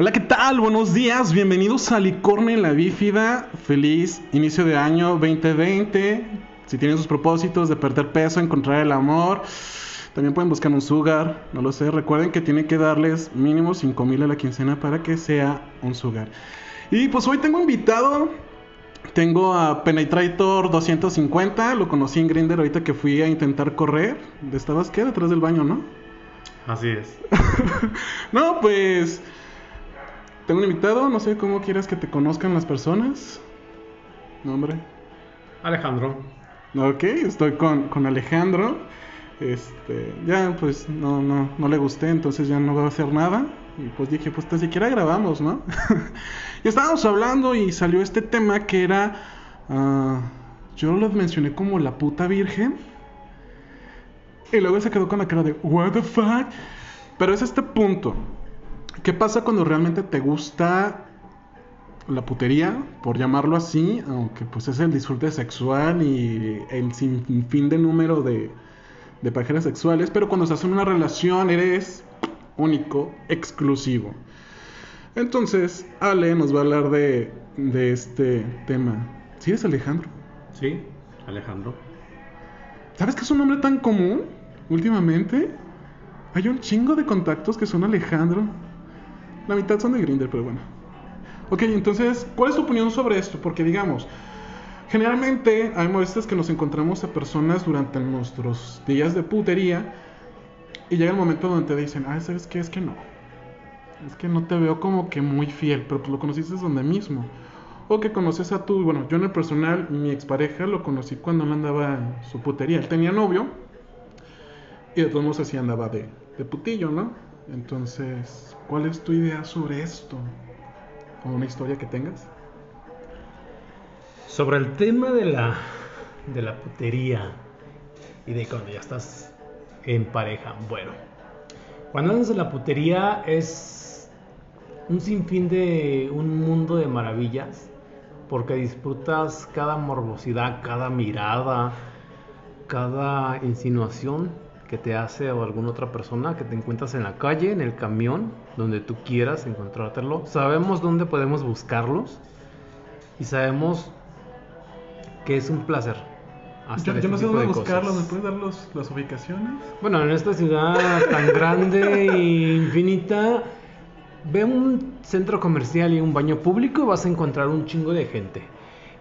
Hola, ¿qué tal? Buenos días, bienvenidos a Licorne en la Bífida. Feliz inicio de año 2020. Si tienen sus propósitos de perder peso, encontrar el amor, también pueden buscar un sugar, no lo sé. Recuerden que tienen que darles mínimo 5 mil a la quincena para que sea un sugar. Y pues hoy tengo invitado, tengo a Penetrator 250, lo conocí en Grinder ahorita que fui a intentar correr. ¿Estabas qué? Detrás del baño, ¿no? Así es. no, pues tengo un invitado, no sé cómo quieras que te conozcan las personas. Nombre. Alejandro. Ok, estoy con, con Alejandro. Este, ya pues no, no, no le gusté, entonces ya no voy a hacer nada. Y pues dije, pues ni siquiera grabamos, ¿no? y estábamos hablando y salió este tema que era, ah, yo lo mencioné como la puta virgen. Y luego se quedó con la cara de, what the fuck. Pero es este punto. ¿Qué pasa cuando realmente te gusta la putería, por llamarlo así, aunque pues es el disfrute sexual y el sinfín de número de, de parejas sexuales, pero cuando estás en una relación eres único, exclusivo. Entonces, Ale nos va a hablar de, de este tema. ¿Sí eres Alejandro? Sí, Alejandro. ¿Sabes que es un nombre tan común últimamente? Hay un chingo de contactos que son Alejandro. La mitad son de Grinder, pero bueno. Ok, entonces, ¿cuál es tu opinión sobre esto? Porque digamos, generalmente hay veces que nos encontramos a personas durante nuestros días de putería y llega el momento donde te dicen, ah, ¿sabes qué? Es que no. Es que no te veo como que muy fiel, pero pues lo conociste donde mismo. O que conoces a tu, bueno, yo en el personal, mi expareja lo conocí cuando él andaba en su putería. Él tenía novio y de todos modos así andaba de, de putillo, ¿no? Entonces, ¿cuál es tu idea sobre esto? ¿O una historia que tengas? Sobre el tema de la, de la putería y de cuando ya estás en pareja. Bueno, cuando andas en la putería es un sinfín de un mundo de maravillas porque disfrutas cada morbosidad, cada mirada, cada insinuación que te hace o alguna otra persona que te encuentras en la calle, en el camión, donde tú quieras encontrártelo. Sabemos dónde podemos buscarlos y sabemos que es un placer. Yo, yo, no sé dónde buscarlos, ¿me puedes dar los, las ubicaciones? Bueno, en esta ciudad tan grande e infinita, ve un centro comercial y un baño público y vas a encontrar un chingo de gente.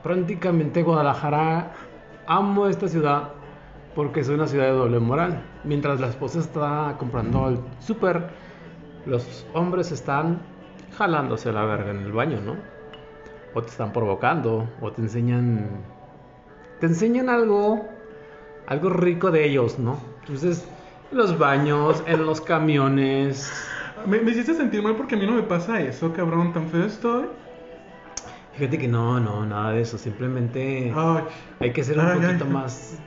Prácticamente Guadalajara, amo esta ciudad porque es una ciudad de doble moral. Mientras la esposa está comprando el súper, los hombres están jalándose la verga en el baño, ¿no? O te están provocando, o te enseñan. Te enseñan algo. Algo rico de ellos, ¿no? Entonces, en los baños, en los camiones. Me, me hiciste sentir mal porque a mí no me pasa eso, cabrón, tan feo estoy. Fíjate que no, no, nada de eso. Simplemente Ay. hay que ser un Ay, poquito ay. más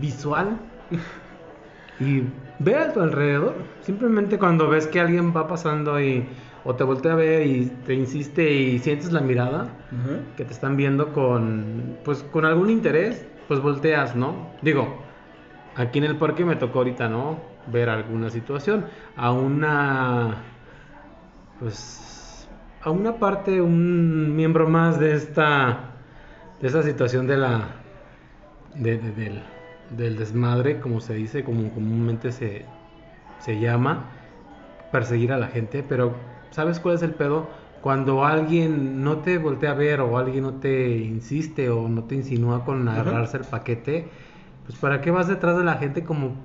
visual y ve a tu alrededor. Simplemente cuando ves que alguien va pasando y o te voltea a ver y te insiste y sientes la mirada que te están viendo con pues con algún interés, pues volteas, ¿no? Digo, aquí en el parque me tocó ahorita, ¿no? Ver alguna situación a una pues a una parte un miembro más de esta de esta situación de la de- de- del, del desmadre, como se dice, como comúnmente se, se llama, perseguir a la gente, pero ¿sabes cuál es el pedo? Cuando alguien no te voltea a ver o alguien no te insiste o no te insinúa con agarrarse el paquete, pues ¿para qué vas detrás de la gente como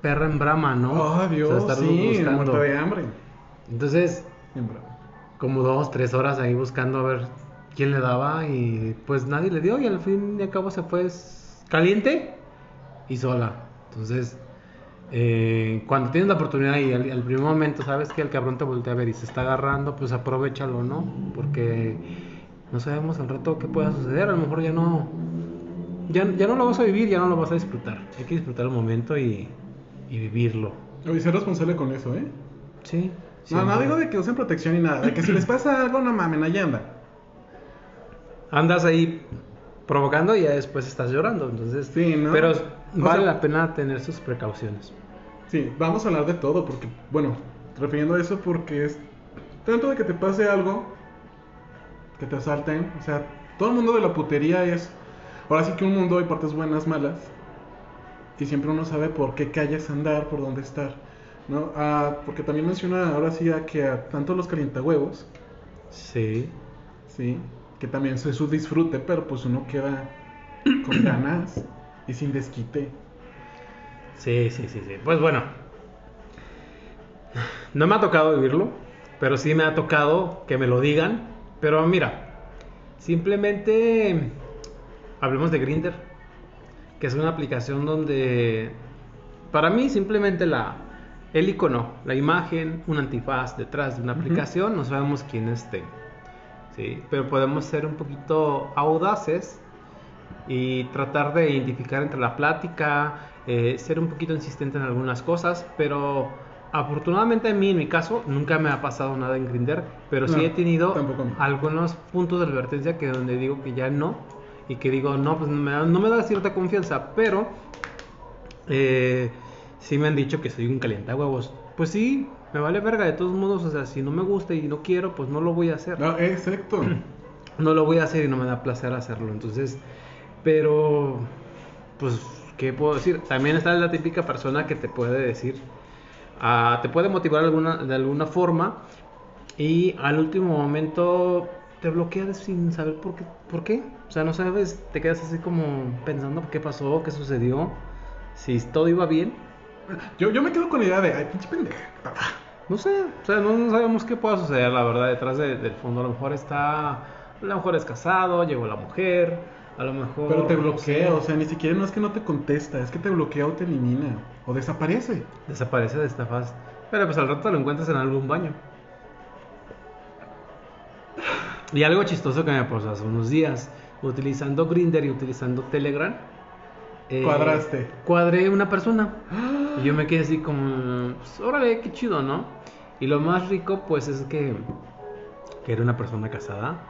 perra en brama, no? Oh, O sea, Dios, sí, muerto de hambre. Entonces, como dos, tres horas ahí buscando a ver quién le daba y pues nadie le dio y al fin y al cabo se fue caliente y sola. Entonces, eh, cuando tienes la oportunidad y al, al primer momento sabes que el cabrón te voltea a ver y se está agarrando, pues aprovechalo, ¿no? Porque no sabemos al rato qué pueda suceder, a lo mejor ya no, ya, ya no lo vas a vivir, ya no lo vas a disfrutar. Hay que disfrutar el momento y, y vivirlo. Oye, ser responsable con eso, ¿eh? Sí. No, no digo de que usen protección ni nada. De que si les pasa algo, no mamen, allá anda. andas ahí provocando y ya después estás llorando. Entonces, Sí, ¿no? pero O vale sea- la pena tener sus precauciones. Sí, vamos a hablar de todo porque, bueno, refiriendo a eso porque es tanto de que te pase algo, que te asalten, o sea, todo el mundo de la putería es, ahora sí que un mundo hay partes buenas, malas, y siempre uno sabe por qué calles andar, por dónde estar, ¿no? Ah, porque también menciona ahora sí a que a tanto los calientahuevos, Sí. sí, que también es su disfrute, pero pues uno queda con ganas y sin desquite. Sí, sí, sí, sí. Pues bueno. No me ha tocado vivirlo, pero sí me ha tocado que me lo digan. Pero mira, simplemente hablemos de Grinder, que es una aplicación donde para mí simplemente la el icono, la imagen, un antifaz detrás de una aplicación, no sabemos quién esté. Sí, pero podemos ser un poquito audaces y tratar de identificar entre la plática, eh, ser un poquito insistente en algunas cosas, pero afortunadamente a mí, en mi caso, nunca me ha pasado nada en Grinder, pero sí No, he tenido algunos puntos de advertencia que donde digo que ya no y que digo no, pues no me da, no me da cierta confianza, pero eh, sí me han dicho que soy un calientahuevos. Pues sí, me vale verga de todos modos, o sea, si no me gusta y no quiero, pues no lo voy a hacer No, exacto. no lo voy a hacer y no me da placer hacerlo. Entonces, pero, pues, ¿qué puedo decir? También está la típica persona que te puede decir, ah, te puede motivar alguna, de alguna forma y al último momento te bloquea sin saber por qué, por qué. O sea, no sabes, te quedas así como pensando qué pasó, qué sucedió, si todo iba bien. Yo, yo me quedo con la idea de, ay, pinche pendeja. No sé, o sea, no, no sabemos qué pueda suceder, la verdad, detrás de- del fondo. A lo mejor está, a lo mejor es casado, llegó la mujer, a lo mejor... Pero te bloquea, o sea, ni siquiera no es que no te contesta, es que te bloquea o te elimina, o desaparece. Desaparece de esta faz. Pero pues al rato lo encuentras en algún baño. Y algo chistoso que me pasó hace unos días, utilizando Grinder y utilizando Telegram. eh, Cuadraste. Cuadré una persona. Y yo me quedé así como, pues, órale, qué chido, ¿no? Y lo más rico, pues, es que, que era una persona casada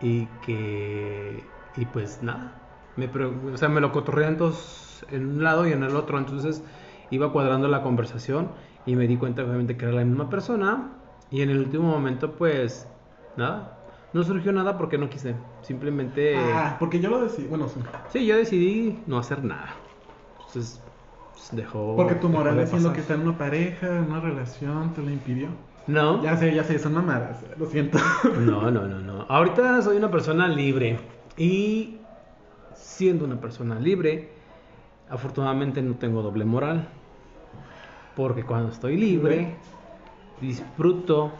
y que, y pues nada, me, o sea, me lo cotorrean todos en un lado y en el otro, entonces iba cuadrando la conversación y me di cuenta obviamente que era la misma persona y en el último momento, pues, nada, no surgió nada porque no quise, simplemente... Ah, porque yo lo decidí, bueno, sí. Sí, yo decidí no hacer nada. Entonces, pues, dejó. Porque tu moral diciendo que está en una pareja, en una relación, te lo impidió. No. Ya sé, ya sé, son mamadas, lo siento. No, no, no, no. Ahorita soy una persona libre. Y siendo una persona libre, afortunadamente no tengo doble moral. Porque cuando estoy libre, disfruto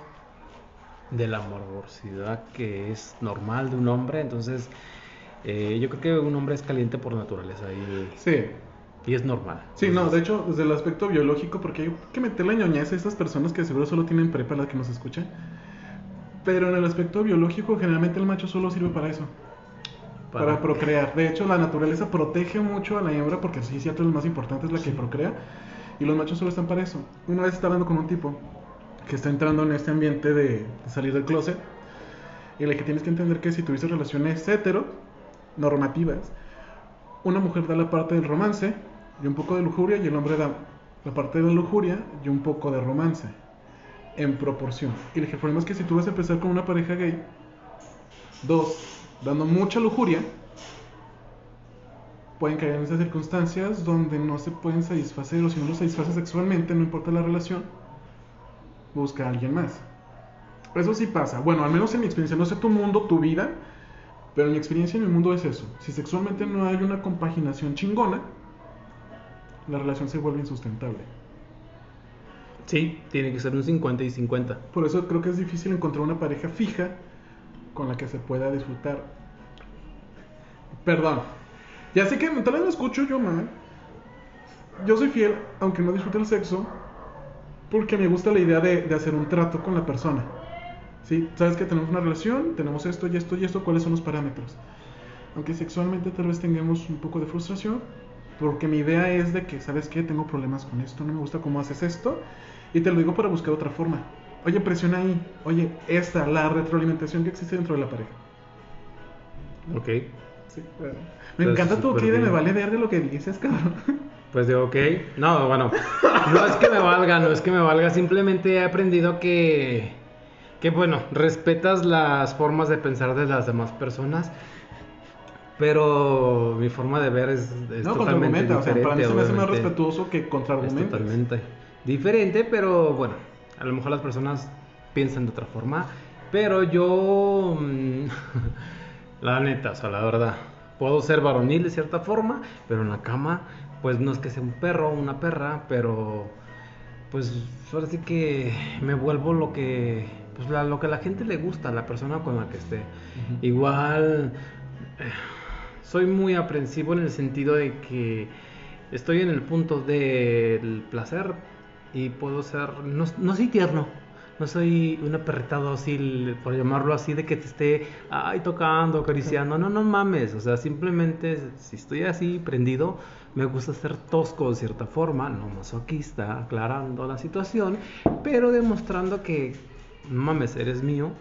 de la morbosidad que es normal de un hombre. Entonces, eh, yo creo que un hombre es caliente por naturaleza y, Sí, y es normal. sí, no, de hecho, desde el aspecto biológico, porque hay que meterle ñoñez a estas personas que seguro solo tienen prepa las que nos escuchan. Pero en el aspecto biológico, generalmente el macho solo sirve para eso. Para, procrear. De hecho, la naturaleza protege mucho a la hembra porque sí, cierto, lo más importante, es la que procrea. Y los machos solo están para eso. Una vez estaba hablando con un tipo que está entrando en este ambiente de, de salir del closet. Y le que tienes que entender que si tuviste relaciones hetero, normativas, una mujer da la parte del romance y un poco de lujuria, y el hombre da la parte de la lujuria y un poco de romance. En proporción. Y el problema es que si tú vas a empezar con una pareja gay, dos, dando mucha lujuria, pueden caer en esas circunstancias donde no se pueden satisfacer o si no los satisface sexualmente, no importa la relación, busca a alguien más. Eso sí pasa. Bueno, al menos en mi experiencia, no sé tu mundo, tu vida, pero en mi experiencia en mi mundo es eso. Si sexualmente no hay una compaginación chingona, la relación se vuelve insustentable. Sí, tiene que ser un 50 y 50. Por eso creo que es difícil encontrar una pareja fija con la que se pueda disfrutar. Perdón. Ya sé que tal vez lo escucho yo mal. Yo soy fiel, aunque no disfrute el sexo, porque me gusta la idea de, de hacer un trato con la persona. ¿Sí? Sabes que tenemos una relación, tenemos esto y esto y esto, ¿cuáles son los parámetros? Aunque sexualmente tal vez tengamos un poco de frustración, porque mi idea es de que, ¿sabes qué? Tengo problemas con esto, no me gusta cómo haces esto, y te lo digo para buscar otra forma. Oye, presiona ahí. Oye, esta, la retroalimentación que existe dentro de la pareja. Ok. Sí. Me encanta tu que me vale ver de lo que dices, cabrón. Pues digo, ok. No, bueno. No es que me valga, no es que me valga. Simplemente he aprendido que Que bueno, respetas las formas de pensar de las demás personas, pero mi forma de ver es, es No, totalmente contraargumenta. O sea, para mí se me hace más respetuoso que Es contraargumenta. totalmente diferente, pero bueno, a lo mejor las personas piensan de otra forma, pero yo, mm, la neta, o sea, la verdad, puedo ser varonil de cierta forma, pero en la cama, pues no es que sea un perro o una perra, pero pues ahora sí que me vuelvo lo que, pues la- lo que a la gente le gusta, la persona con la que esté. Igual eh, soy muy aprensivo en el sentido de que estoy en el punto del placer y puedo ser, no, no soy tierno, no soy un apretado así, por llamarlo así, de que te esté ay, tocando, acariciando, no, no mames, o sea, simplemente si estoy así prendido, me gusta ser tosco de cierta forma, no masoquista, aclarando la situación, pero demostrando que, mames, eres mío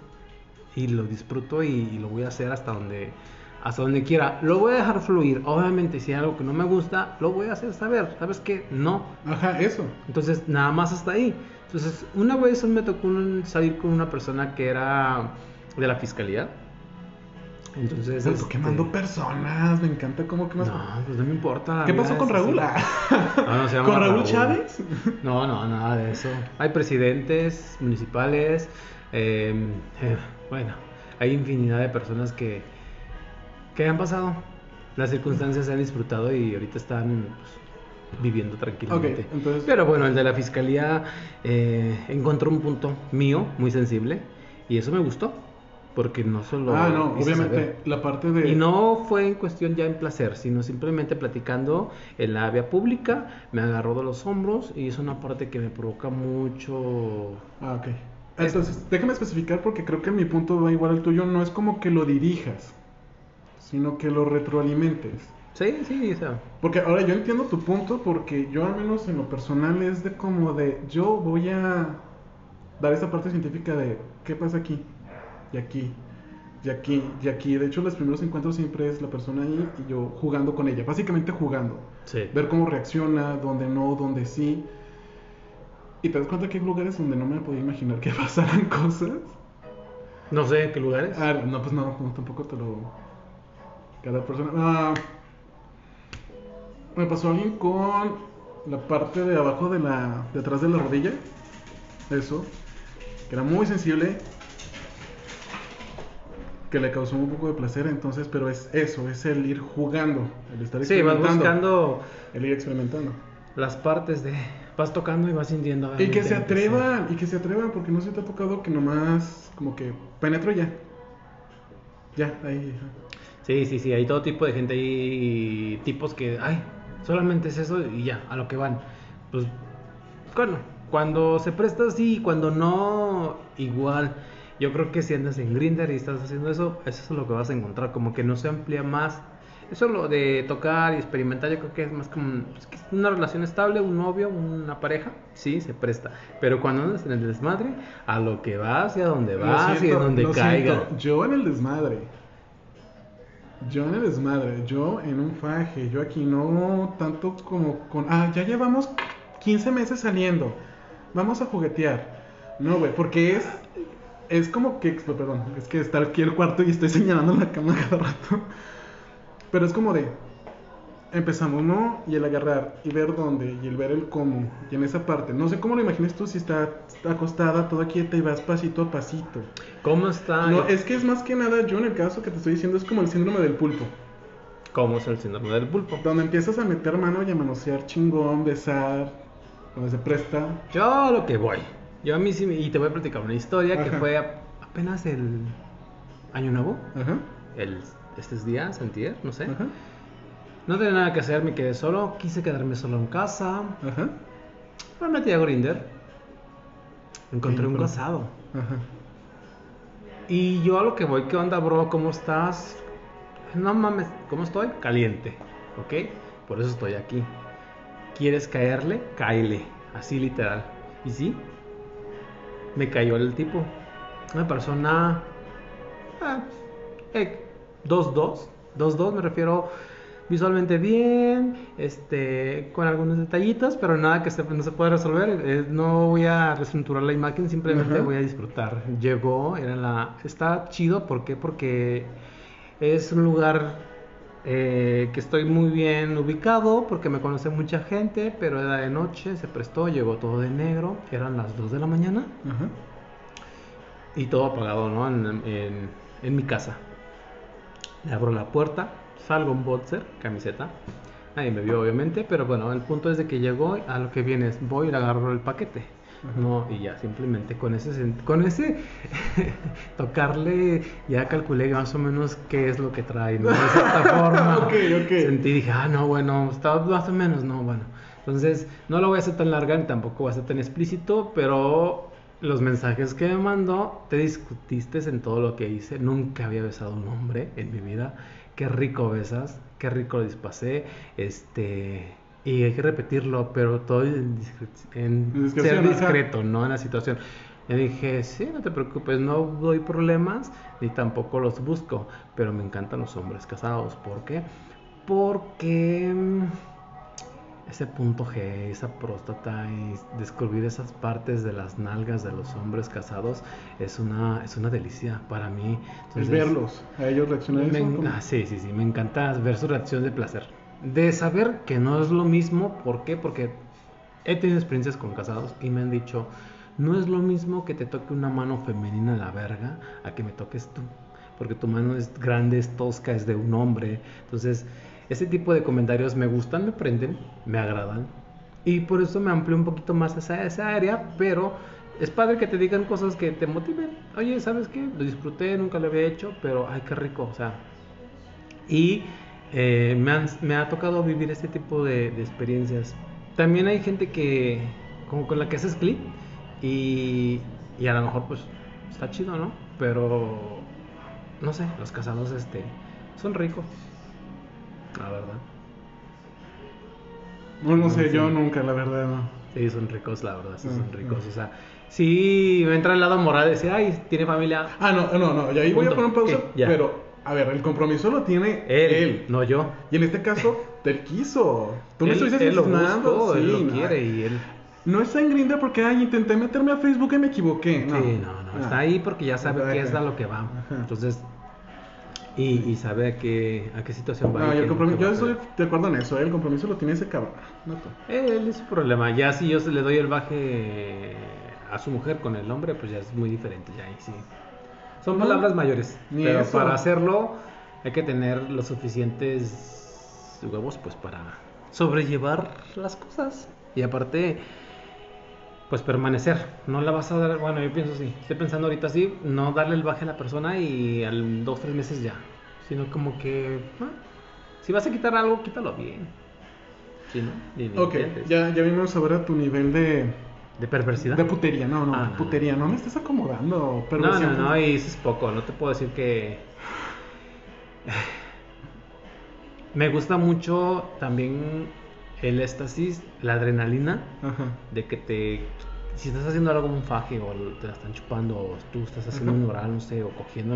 y lo disfruto y lo voy a hacer hasta donde hasta donde quiera. Lo voy a dejar fluir. Obviamente, si hay algo que no me gusta, lo voy a hacer saber. ¿Sabes qué? No. Ajá, eso. Entonces, nada más hasta ahí. Entonces, una vez me tocó salir con una persona que era de la fiscalía. Entonces, tú este, quemando personas, me encanta cómo quemas. No, pues no me importa. ¿Qué pasó con Raúl? así. Ah. No, no se llama ¿Con Raúl, Raúl. Chávez? No, no, nada de eso. Hay presidentes municipales, eh, eh, bueno, hay infinidad de personas que, que han pasado. Las circunstancias se han disfrutado y ahorita están pues, viviendo tranquilamente. Ok, entonces- Pero bueno, el de la fiscalía eh, encontró un punto mío muy sensible y eso me gustó. Porque no solo. ah, no, obviamente saber. la parte de. Y no fue en cuestión ya en placer, sino simplemente platicando en la vía pública, me agarró de los hombros y es una parte que me provoca mucho... Ah, ok. Entonces, déjame especificar porque creo que mi punto va igual al tuyo. No es como que lo dirijas, sino que lo retroalimentes. Sí, sí, o sea, Porque ahora yo entiendo tu punto porque yo al menos en lo personal es de como de yo voy a dar esa parte científica de qué pasa aquí y aquí y aquí y aquí. De hecho los primeros encuentros siempre es la persona ahí y yo jugando con ella, básicamente jugando. sí. Ver cómo reacciona, dónde no, dónde sí. Y te das cuenta que hay lugares donde no me podía imaginar que pasaran cosas. No sé qué lugares. Ah, no, pues no, no, tampoco te lo. Cada persona. Ah, me pasó alguien con la parte de abajo de la. de atrás de la rodilla. Eso. Que era muy sensible. Que le causó un poco de placer, entonces, pero es eso, es el ir jugando, el estar sí, vas experimentando. buscando El ir experimentando. las partes de... Vas tocando y vas sintiendo... Y que se atrevan, y que se atrevan, porque no se te ha tocado que nomás, como que penetro ya. Ya, ahí. Sí, sí, sí, hay todo tipo de gente ahí, tipos que, ay, solamente es eso y ya, a lo que van. Pues, bueno, cuando se presta así, cuando no, igual. Yo creo que si andas en Grinder y estás haciendo eso, eso es lo que vas a encontrar, como que no se amplía más. Eso lo de tocar y experimentar, yo creo que es más como pues, que es una relación estable, un novio, una pareja, sí, se presta. Pero cuando andas en el desmadre, a lo que vas y a donde vas y siento, en donde lo caiga. siento. Yo en el desmadre. Yo en el desmadre. Yo en un faje. Yo aquí no tanto como con. Ah, ya llevamos 15 meses saliendo. Vamos a juguetear. No, güey, porque es. Es como que. Perdón, es que está aquí el cuarto y estoy señalando la cama cada rato. Pero es como de. Empezamos, ¿no? Y el agarrar y ver dónde y el ver el cómo. Y en esa parte. No sé cómo lo imagines tú si está, acostada, toda quieta y vas pasito a pasito. ¿Cómo está? No, es que es más que nada, yo en el caso que te estoy diciendo, es como el síndrome del pulpo. ¿Cómo es el síndrome del pulpo? Donde empiezas a meter mano y a manosear chingón, besar, donde se presta. Yo a lo que voy. Yo a mí sí, me- y te voy a platicar una historia que fue apenas el año nuevo, Ajá, el, estos días, antier, no sé. ajá, No tenía nada que hacer, me quedé solo, quise quedarme solo en casa. ajá, Me metí a Grinder. Encontré un casado. ajá. Y yo a lo que voy, ¿qué onda, bro? ¿Cómo estás? No mames, ¿cómo estoy? Caliente, ¿ok? Por eso estoy aquí. ¿Quieres caerle? Cáele, así literal. ¿Y sí? Me cayó el tipo. Una persona... Ah, eh, 2-2. 2-2 me refiero... visualmente bien, este, con algunos detallitos, pero nada que se, no se pueda resolver. Eh, no voy a reestructurar la imagen, simplemente voy a disfrutar. Llegó, era la, está chido, ¿por qué? Porque es un lugar eh, que estoy muy bien ubicado, porque me conoce mucha gente, pero era de noche, se prestó, llegó todo de negro, eran las 2 de la mañana y todo apagado, ¿no? En, en- en mi casa. Le abro la puerta, salgo en boxer, camiseta. Nadie me vio, obviamente, pero bueno, el punto es de que llegó a lo que viene es voy y le agarro el paquete. Ajá. No, y ya simplemente con ese con ese tocarle ya calculé más o menos qué es lo que trae, ¿no? De cierta forma. Ok, ok. Sentí dije, ah, no, bueno, está más o menos, no, bueno. Entonces, no lo voy a hacer tan larga ni tampoco voy a ser tan explícito, pero los mensajes que me mandó, te discutiste en todo lo que hice. Nunca había besado a un hombre en mi vida. Qué rico besas, qué rico dispasé. Este. Y hay que repetirlo, pero todo en, en ser ajá. discreto, ¿no? En la situación. Le dije, sí, no te preocupes, no doy problemas ni tampoco los busco, pero me encantan los hombres casados. ¿Por qué? Porque mm, ese punto G, esa próstata y descubrir esas partes de las nalgas de los hombres casados es una, es una delicia para mí. Es Entonces, verlos, a ellos reaccionar me eso. ah, sí, sí, sí, me encanta ver su reacción de placer. De saber que no es lo mismo, ¿por qué? Porque he tenido experiencias con casados y me han dicho, no es lo mismo que te toque una mano femenina en la verga a que me toques tú. Porque tu mano es grande, es tosca, es de un hombre. Entonces, ese tipo de comentarios me gustan, me prenden, me agradan. Y por eso me amplió un poquito más esa, esa área, pero es padre que te digan cosas que te motiven. Oye, ¿sabes qué? Lo disfruté, nunca lo había hecho, pero ay, qué rico, o sea. Y eh, me, han- me ha tocado vivir este tipo de, de experiencias. También hay gente que, como con la que haces clic, y, y a lo mejor pues está chido, ¿no? Pero, no sé, los casados este, son ricos, la verdad. No, no sé, Sí. yo nunca, la verdad, no. Sí, son ricos, la verdad, sí, son Ah, ricos. ah. O sea, sí, me entra el lado moral de decir, ay, tiene familia. Ah, no, no, no, y ahí voy a poner pausa, ¿Qué? Ya. pero, a ver, el compromiso lo tiene Él, él. no yo. Y en este caso, te él quiso. Tú me él, lo asesinando, él sí, lo no. quiere y él... No es sangrienta porque, ay, intenté meterme a Facebook y me equivoqué. No, Sí, no, no, Ah. está ahí porque ya sabe qué es a lo que va. Entonces, y, y sabe a qué, a qué situación va. No, y el compromiso, yo estoy de acuerdo en eso, ¿eh? el compromiso lo tiene ese cabrón. No tú. Él es su problema. Ya si yo le doy el baje a su mujer con el hombre, pues ya es muy diferente. Ya ahí sí. Son No, palabras mayores. pero eso. para hacerlo hay que tener los suficientes huevos pues para sobrellevar las cosas. Y aparte, pues permanecer. No la vas a dar, bueno, yo pienso así. Estoy pensando ahorita así, no darle el baje a la persona y al dos, tres meses ya. Sino como que, ah, si vas a quitar algo, quítalo bien. Sí, ¿no? Ni Ok, ya, ya vimos ahora tu nivel de, ¿De perversidad? de putería. No, no, Ah, no. putería, no me estés acomodando. no, no, no, y eso es poco. No te puedo decir que. Me gusta mucho también el éxtasis, la adrenalina. Ajá. de que te si estás haciendo algo como un faje o te la están chupando o tú estás haciendo Ajá. un oral no sé o cogiendo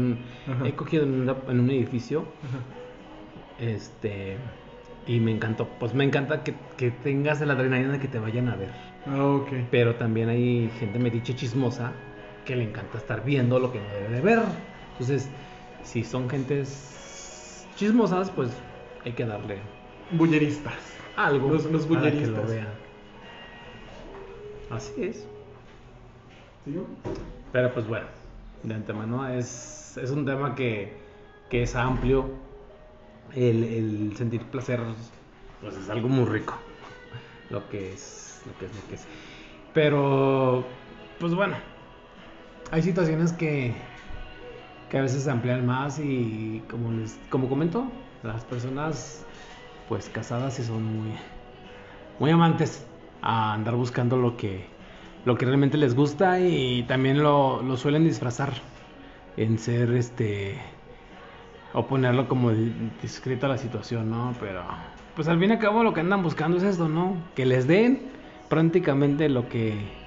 he cogido en, una- en un edificio este y me encantó pues me encanta que, que tengas la adrenalina de que te vayan a ver Ah, ok. pero también hay gente metiche chismosa que le encanta estar viendo lo que no debe de ver entonces si son gentes chismosas pues hay que darle Bulleristas. Algo Los- los para que lo vean así es. Pero pues bueno, de antemano es, es un tema que, que es amplio. El, el sentir placer pues es algo muy rico. Lo que es, lo que es, lo que es. Pero, pues bueno, hay situaciones que, que a veces se amplían más y como les, como comento, las personas pues casadas sí son muy, muy amantes a andar buscando lo que, lo que realmente les gusta y también lo, lo suelen disfrazar en ser este o ponerlo como di- discreto a la situación, ¿no? Pero pues al fin y al cabo lo que andan buscando es esto, ¿no? Que les den prácticamente lo que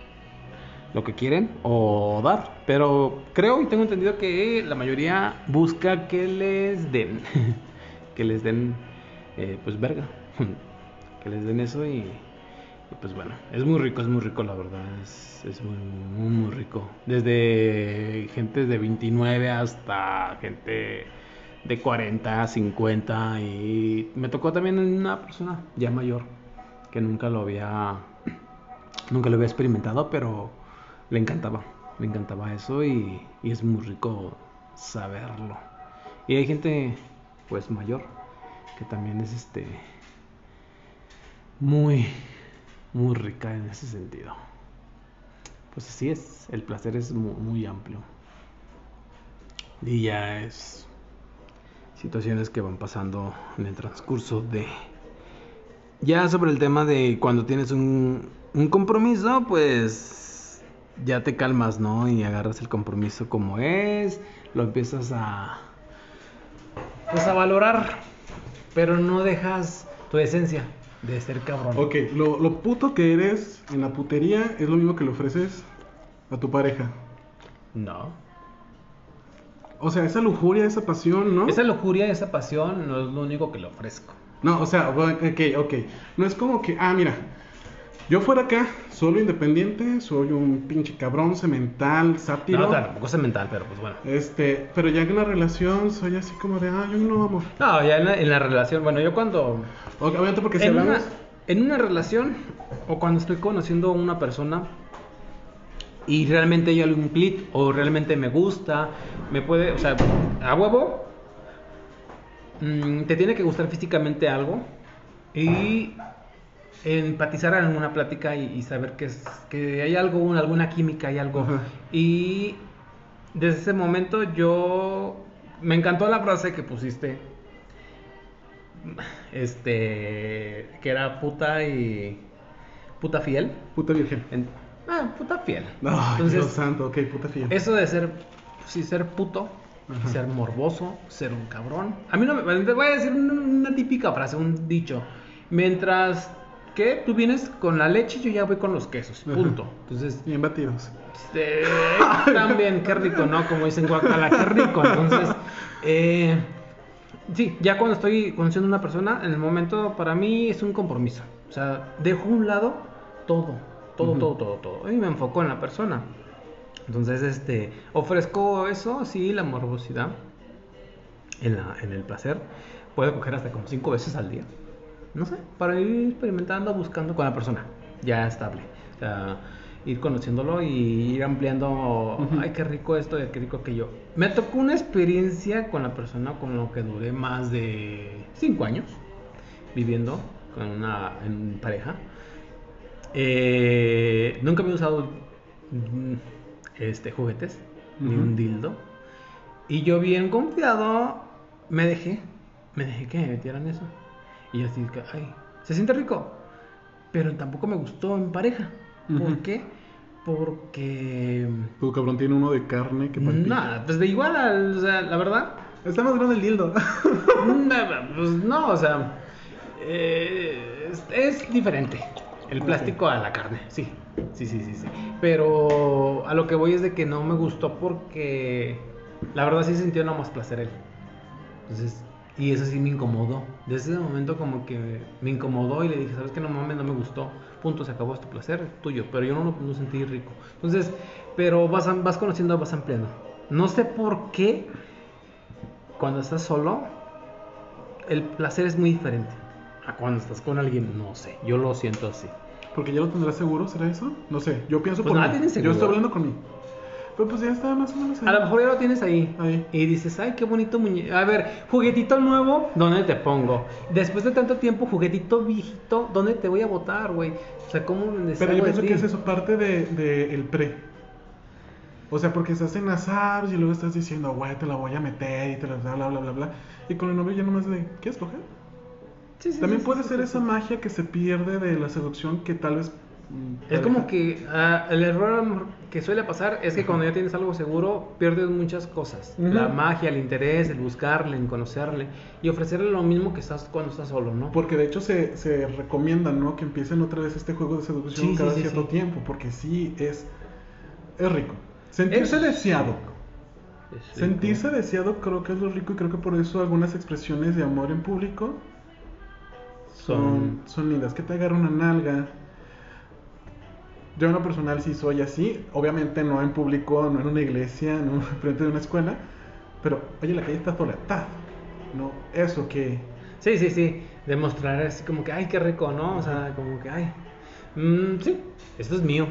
lo que quieren o dar, pero creo y tengo entendido que la mayoría busca que les den que les den eh, pues verga, que les den eso y, pues bueno, es muy rico, es muy rico la verdad, es, muy, muy, muy rico. Desde gente de 29 hasta gente de 40, 50 y me tocó también una persona ya mayor que nunca lo había nunca lo había experimentado, pero le encantaba, le encantaba eso y es muy rico saberlo. Y hay gente pues mayor que también es este muy muy rica en ese sentido. Pues así es, el placer es muy, muy amplio. Y ya es situaciones que van pasando en el transcurso de... Ya sobre el tema de cuando tienes un, un compromiso, pues ya te calmas, ¿no? Y agarras el compromiso como es, lo empiezas a... Pues a valorar, pero no dejas tu esencia de ser cabrón. Ok, lo, lo puto que eres en la putería es lo mismo que le ofreces a tu pareja. No. O sea, esa lujuria, esa pasión, ¿no? Esa lujuria, esa pasión no es lo único que le ofrezco. No, o sea, ok, ok. No es como que, ah, mira, yo fuera acá, solo independiente, soy un pinche cabrón, semental, sátiro. No, claro, cosa mental, pero pues bueno. Este, pero ya en una relación soy así como de, ah, yo no amo. No, ya en la, en la relación, bueno, yo cuando... Obviamente porque si en, una, en una relación o cuando estoy conociendo a una persona y realmente hay algún clic o realmente me gusta, me puede, o sea, a huevo, mm, te tiene que gustar físicamente algo y empatizar en una plática y, y saber que, es, que hay algo, un- alguna química, hay algo. Y desde ese momento yo me encantó la frase que pusiste. Este, que era puta y puta fiel. Puta virgen. En- ah, puta fiel. No, Entonces, Dios santo, ok, puta fiel. eso de ser, sí, ser puto, Ajá. ser morboso, ser un cabrón. A mí no me. Voy a decir una, una típica frase, un dicho. Mientras que tú vienes con la leche, yo ya voy con los quesos. Ajá. Punto. Entonces, Bien batidos. también, qué rico, ¿no? Como dicen Guacala, qué rico. Entonces, eh, sí, ya cuando estoy conociendo a una persona, en el momento para mí es un compromiso. O sea, dejo a un lado todo, todo, todo, todo, todo. Y me enfoco en la persona. Entonces, este, ofrezco eso, sí, la morbosidad, en, la, en el placer. Puedo coger hasta como cinco veces al día. No sé, para ir experimentando, buscando con la persona ya estable. O sea, ir conociéndolo y ir ampliando, ay, qué rico esto, y qué rico aquello. Me tocó una experiencia con la persona con lo que duré más de cinco años viviendo con una en pareja. Eh, nunca había usado mm, este, juguetes, ni un dildo. Y yo bien confiado me dejé, me dejé que me metieran eso. Y así, que, ay, se siente rico, pero tampoco me gustó en pareja. ¿Por qué? Porque... Tu cabrón tiene uno de carne que palpita. Nada, pues de igual, al- o sea, la verdad, Está más grande el dildo. Mm, Pues no, o sea, eh, es, es diferente el plástico a la carne, sí, sí, sí, sí, sí. Pero a lo que voy es de que no me gustó porque la verdad sí sintió no más placer él. Entonces, y eso sí me incomodó. Desde ese momento como que me incomodó y le dije, ¿sabes qué? No mames, no me gustó. Punto, se acabó, es tu placer, es tuyo. Pero yo no lo no sentí rico. Entonces, pero vas, vas conociendo, vas ampliando. No sé por qué cuando estás solo, el placer es muy diferente. A cuando estás con alguien, no sé. Yo lo siento así. Porque ya lo tendrás seguro, ¿será eso? No sé, yo pienso Pues por nada mí. Yo estoy hablando con mí. Pero pues ya está más o menos ahí. A lo mejor ya lo tienes ahí. Ahí. Y dices, ay, qué bonito muñeco. A ver, juguetito nuevo, ¿dónde te pongo? Después de tanto tiempo, juguetito viejito, ¿dónde te voy a botar, güey? O sea, ¿cómo me Pero yo pienso que es eso, parte de, de el pre. O sea, porque estás en las apps y luego estás diciendo, güey, te la voy a meter y te la bla, bla, bla, bla, bla. Y con el novio ya nomás de, ¿quieres coger? Sí, sí, También sí, puede ser esa magia que se pierde de la seducción que tal vez... Es como que ah, el error que suele pasar es que cuando ya tienes algo seguro, pierdes muchas cosas. Ujú. La magia, el interés, el buscarle, el conocerle y ofrecerle lo mismo que estás cuando estás solo, ¿no? Porque de hecho se, se recomienda, ¿no? Que empiecen otra vez este juego de seducción Sí, cada sí, cierto sí. tiempo, porque sí es, es rico. Sentirse Es deseado. Es. Sentirse deseado creo que es lo rico y creo que por eso algunas expresiones de amor en público son, son lindas. Que te agarra una nalga. Yo en lo personal sí soy así. Obviamente no en público, no en una iglesia, no frente de una escuela. Pero, oye, la calle está soletada. No, eso que... Sí, sí, sí. Demostrar así como que, ay, qué rico, ¿no? O sea, como que, ay, mm, sí, esto es mío.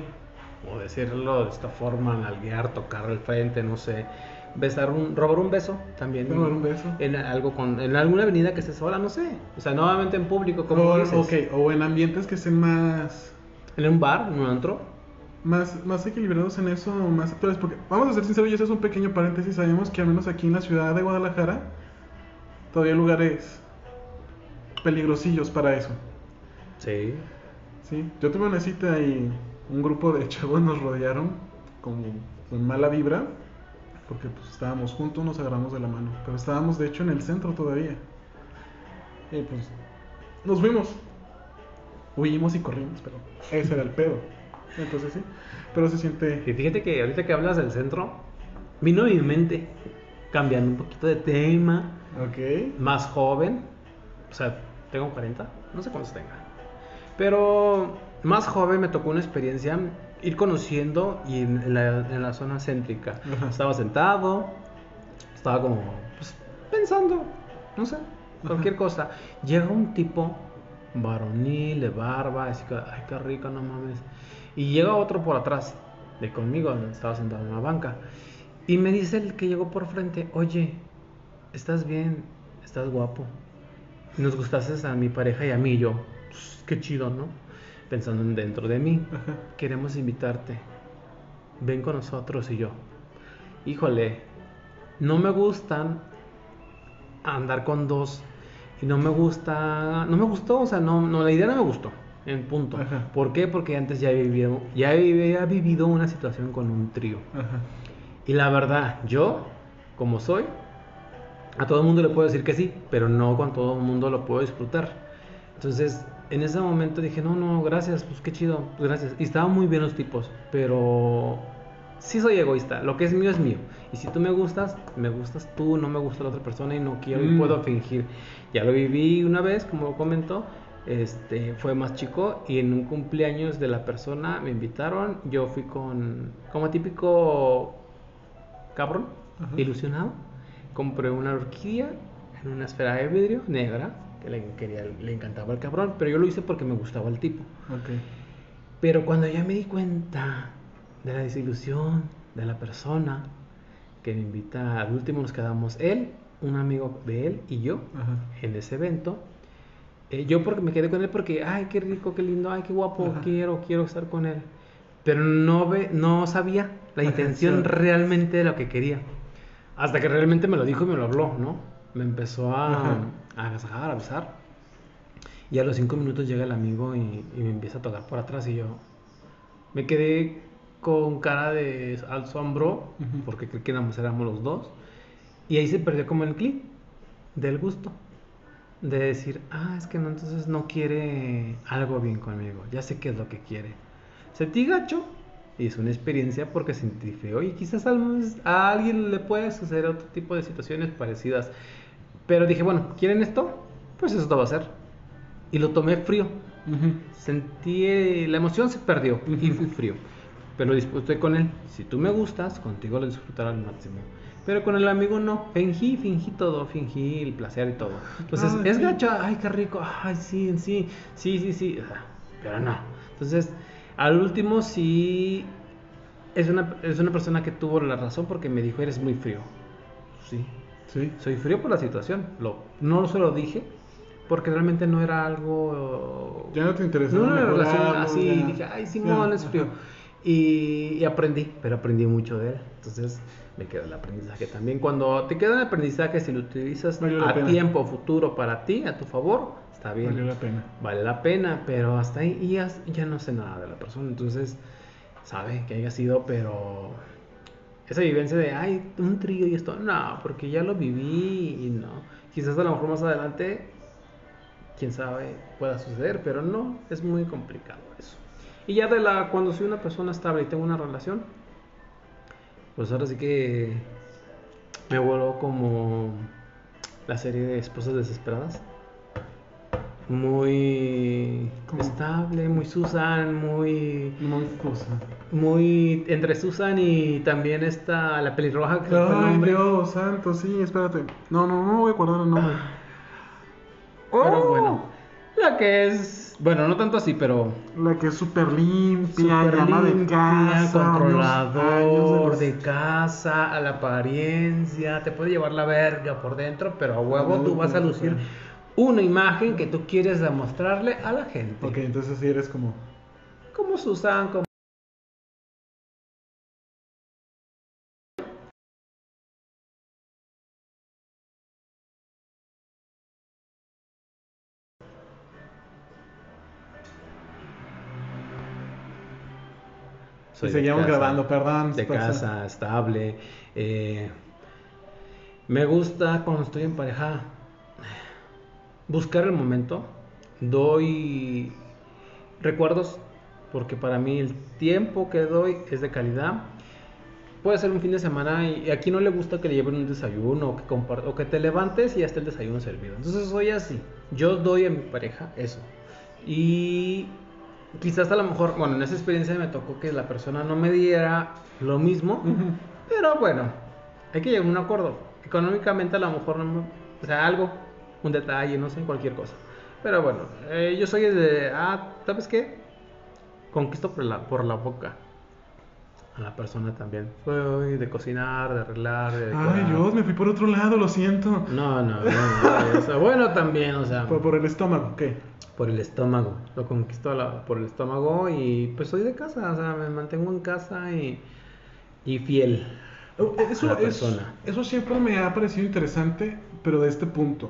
O decirlo de esta forma, nalguear, tocar el frente, no sé. Besar un, robar un beso también. Robar un beso. En algo con, en alguna avenida que esté sola, no sé. O sea, nuevamente en público, como o, dices. ok, o en ambientes que estén más... En un bar, en un antro. más, más equilibrados en eso, más actuales. Porque vamos a ser sinceros, y ese es un pequeño paréntesis. Sabemos que al menos aquí en la ciudad de Guadalajara, todavía hay lugares peligrosillos para eso. Sí. Sí, yo tuve una cita y un grupo de chavos nos rodearon como con mala vibra, porque pues estábamos juntos, nos agarramos de la mano, pero estábamos de hecho en el centro todavía. Y pues nos fuimos, huimos y corrimos, pero ese era el pedo. Entonces sí, pero se siente... Y fíjate que ahorita que hablas del centro, vino a mi mente, cambiando un poquito de tema, Ok. más joven, o sea, tengo 40, no sé cuántos tenga, pero más joven me tocó una experiencia ir conociendo y en la, en la zona céntrica. Ajá. Estaba sentado, estaba como pues, pensando, no sé, cualquier cosa. Llega un tipo varonil, de barba, así que, ay, qué rico, no mames. Y llega otro por atrás, de conmigo, estaba sentado en la banca. Y me dice el que llegó por frente, oye, estás bien, estás guapo. Nos gustaste a mi pareja y a mí, y yo, "Pues, qué chido, ¿no? Pensando en dentro de mí, Ajá. queremos invitarte, ven con nosotros y yo. Híjole, no me gustan andar con dos y no me gusta, no me gustó, o sea, no, no la idea no me gustó, en punto. Ajá. ¿Por qué? Porque antes ya he vivido, ya había vivido una situación con un trío. Ajá. Y la verdad, yo, como soy, a todo el mundo le puedo decir que sí, pero no con todo el mundo lo puedo disfrutar. Entonces, en ese momento dije, no, no, gracias, pues qué chido, gracias. Y estaban muy bien los tipos, pero sí soy egoísta, lo que es mío es mío. Y si tú me gustas, me gustas tú, no me gusta la otra persona y no quiero y Mm. puedo fingir. Ya lo viví una vez, como comentó, este, fue más chico y en un cumpleaños de la persona me invitaron, yo fui con, como típico cabrón, Ajá. ilusionado, compré una orquídea en una esfera de vidrio negra, que le, quería, le encantaba el cabrón, pero yo lo hice porque me gustaba el tipo. Ok. Pero cuando ya me di cuenta de la desilusión de la persona que me invita, al último nos quedamos él, un amigo de él y yo Ajá. en ese evento. Eh, yo porque me quedé con él porque, ay, qué rico, qué lindo, ay, qué guapo, Ajá. quiero, quiero estar con él. Pero no, ve, no sabía la intención realmente de lo que quería. Hasta que realmente me lo dijo y me lo habló, ¿no? Me empezó a, a agasajar, a besar. Y a los cinco minutos llega el amigo y, y me empieza a tocar por atrás y yo me quedé con cara de asombro porque creí que éramos, éramos los dos. Y ahí se perdió como el clip del gusto. De decir, ah, es que no, entonces no quiere algo bien conmigo. Ya sé qué es lo que quiere. Sentí gacho y es una experiencia porque sentí feo. Y quizás a alguien le puede suceder otro tipo de situaciones parecidas. Pero dije, bueno, ¿quieren esto? Pues esto va a ser. Y lo tomé frío. Sentí, la emoción se perdió y fui frío. Pero disfruté con él. Si tú me gustas, contigo lo disfrutaré al máximo. Pero con el amigo no. Fingí, fingí todo, fingí el placer y todo. Entonces, Ay, es sí. gacho, ay, qué rico, ay, sí, sí, sí, sí, sí. Pero no. Entonces, al último sí es una, es una persona que tuvo la razón porque me dijo, eres muy frío. Sí, Sí. soy frío por la situación. Lo, no se lo dije porque realmente no era algo Ya no te interesa. no, una relación así, ya. dije, ay, Simón, Ya, es frío. ajá. Y, y aprendí, pero aprendí mucho de él. Entonces me quedó el aprendizaje también. Cuando te queda el aprendizaje, si lo utilizas a pena. tiempo futuro para ti, a tu favor, está bien. Valió la pena. Vale la pena, pero hasta ahí y ya, ya no sé nada de la persona. Entonces, sabe que haya sido, pero esa vivencia de, ay, un trío y esto, no, porque ya lo viví y no. Quizás a lo mejor más adelante, quién sabe, pueda suceder, pero no, es muy complicado. Y ya de la, cuando soy una persona estable y tengo una relación, pues ahora sí que me vuelvo como la serie de esposas desesperadas. muy ¿Cómo? estable, muy Susan, muy Muy cosa. muy entre Susan y también esta la pelirroja que Ay. Dios santo, sí, espérate. No, no, no voy a acordar el nombre. Pero Oh. bueno, la que es, bueno, no tanto así, pero La que es súper limpia, llama de casa, controlador, años de, los- casa, a la apariencia, te puede llevar la verga por dentro, pero a huevo No, tú vas a lucir una imagen que tú quieres demostrarle a la gente. Ok, entonces sí eres como... Como Susan, como... Soy y seguíamos casa, grabando, perdón. De pasa. casa, estable. eh, me gusta cuando estoy en pareja buscar el momento. Doy recuerdos porque para mí el tiempo que doy es de calidad. Puede ser un fin de semana y aquí no le gusta que le lleven un desayuno o que, compar- o que te levantes y ya esté el desayuno servido. Entonces soy así. Yo doy a mi pareja eso. Y quizás a lo mejor, bueno, en esa experiencia me tocó que la persona no me diera lo mismo. Pero bueno, hay que llegar a un acuerdo. Económicamente a lo mejor no me- O sea, algo, un detalle, no sé, cualquier cosa. Pero bueno, eh, yo soy de... Ah, ¿sabes qué? Conquisto por la, por la boca. A la persona también. Soy de cocinar, de arreglar, de... Ay. Dios, me fui por otro lado, lo siento. No, no, no, no, o sea, bueno también, o sea, Por, por el estómago, ¿qué? por el estómago. Lo conquisto a la- por el estómago y pues soy de casa, o sea, me mantengo en casa y, y fiel. Oh, Eso, la es- persona. eso siempre me ha parecido interesante, pero de este punto.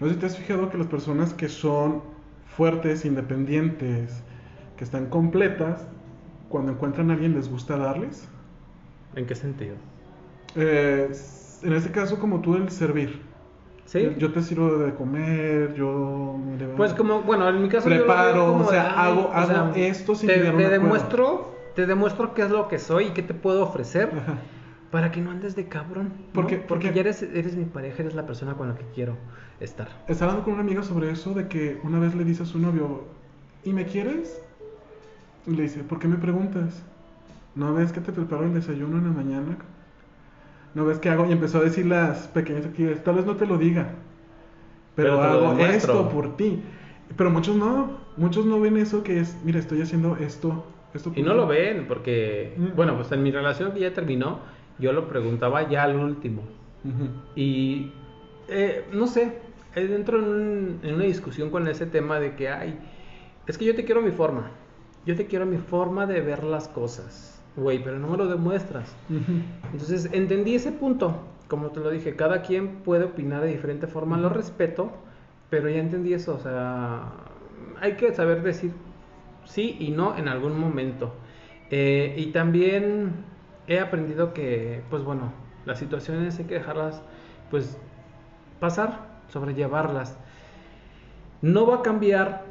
No sé si te has fijado que las personas que son fuertes, independientes, que están completas, cuando encuentran a alguien les gusta darles. ¿En qué sentido? Eh, en este caso, como tú, el servir. ¿Sí? Yo, yo te sirvo de comer, yo me. Pues como, bueno, en mi caso yo Preparo, veo como o sea, ay, hago- hago esto sin te, te demuestro, te demuestro qué es lo que soy y qué te puedo ofrecer Ajá. para que no andes de cabrón. ¿no? Porque- Porque porque- ya eres, eres mi pareja, eres la persona con la que quiero estar. Estaba hablando con una amiga sobre eso, de que una vez le dice a su novio, ¿y me quieres? Y le dice, ¿por qué me preguntas? ¿No ves que te preparo el desayuno en la mañana? ¿No ves que hago? Y empezó a decir las pequeñas actividades. Tal vez no te lo diga, pero, hago esto por ti. Pero muchos no, muchos no ven eso que es, mira, estoy haciendo esto, esto Y no ti". lo ven porque, Mm. bueno, pues en mi relación que ya terminó, yo lo preguntaba ya al último. Y eh, no sé, eh, dentro en, un- en una discusión con ese tema de que, ay, es que yo te quiero mi forma. Yo te quiero a mi forma de ver las cosas. Güey, pero no me lo demuestras. Entonces entendí ese punto. Como te lo dije, cada quien puede opinar de diferente forma, lo respeto, pero ya entendí eso. O sea, hay que saber decir sí y no en algún momento. Eh, y también he aprendido que, pues bueno, las situaciones hay que dejarlas, pues, pasar, sobrellevarlas. No va a cambiar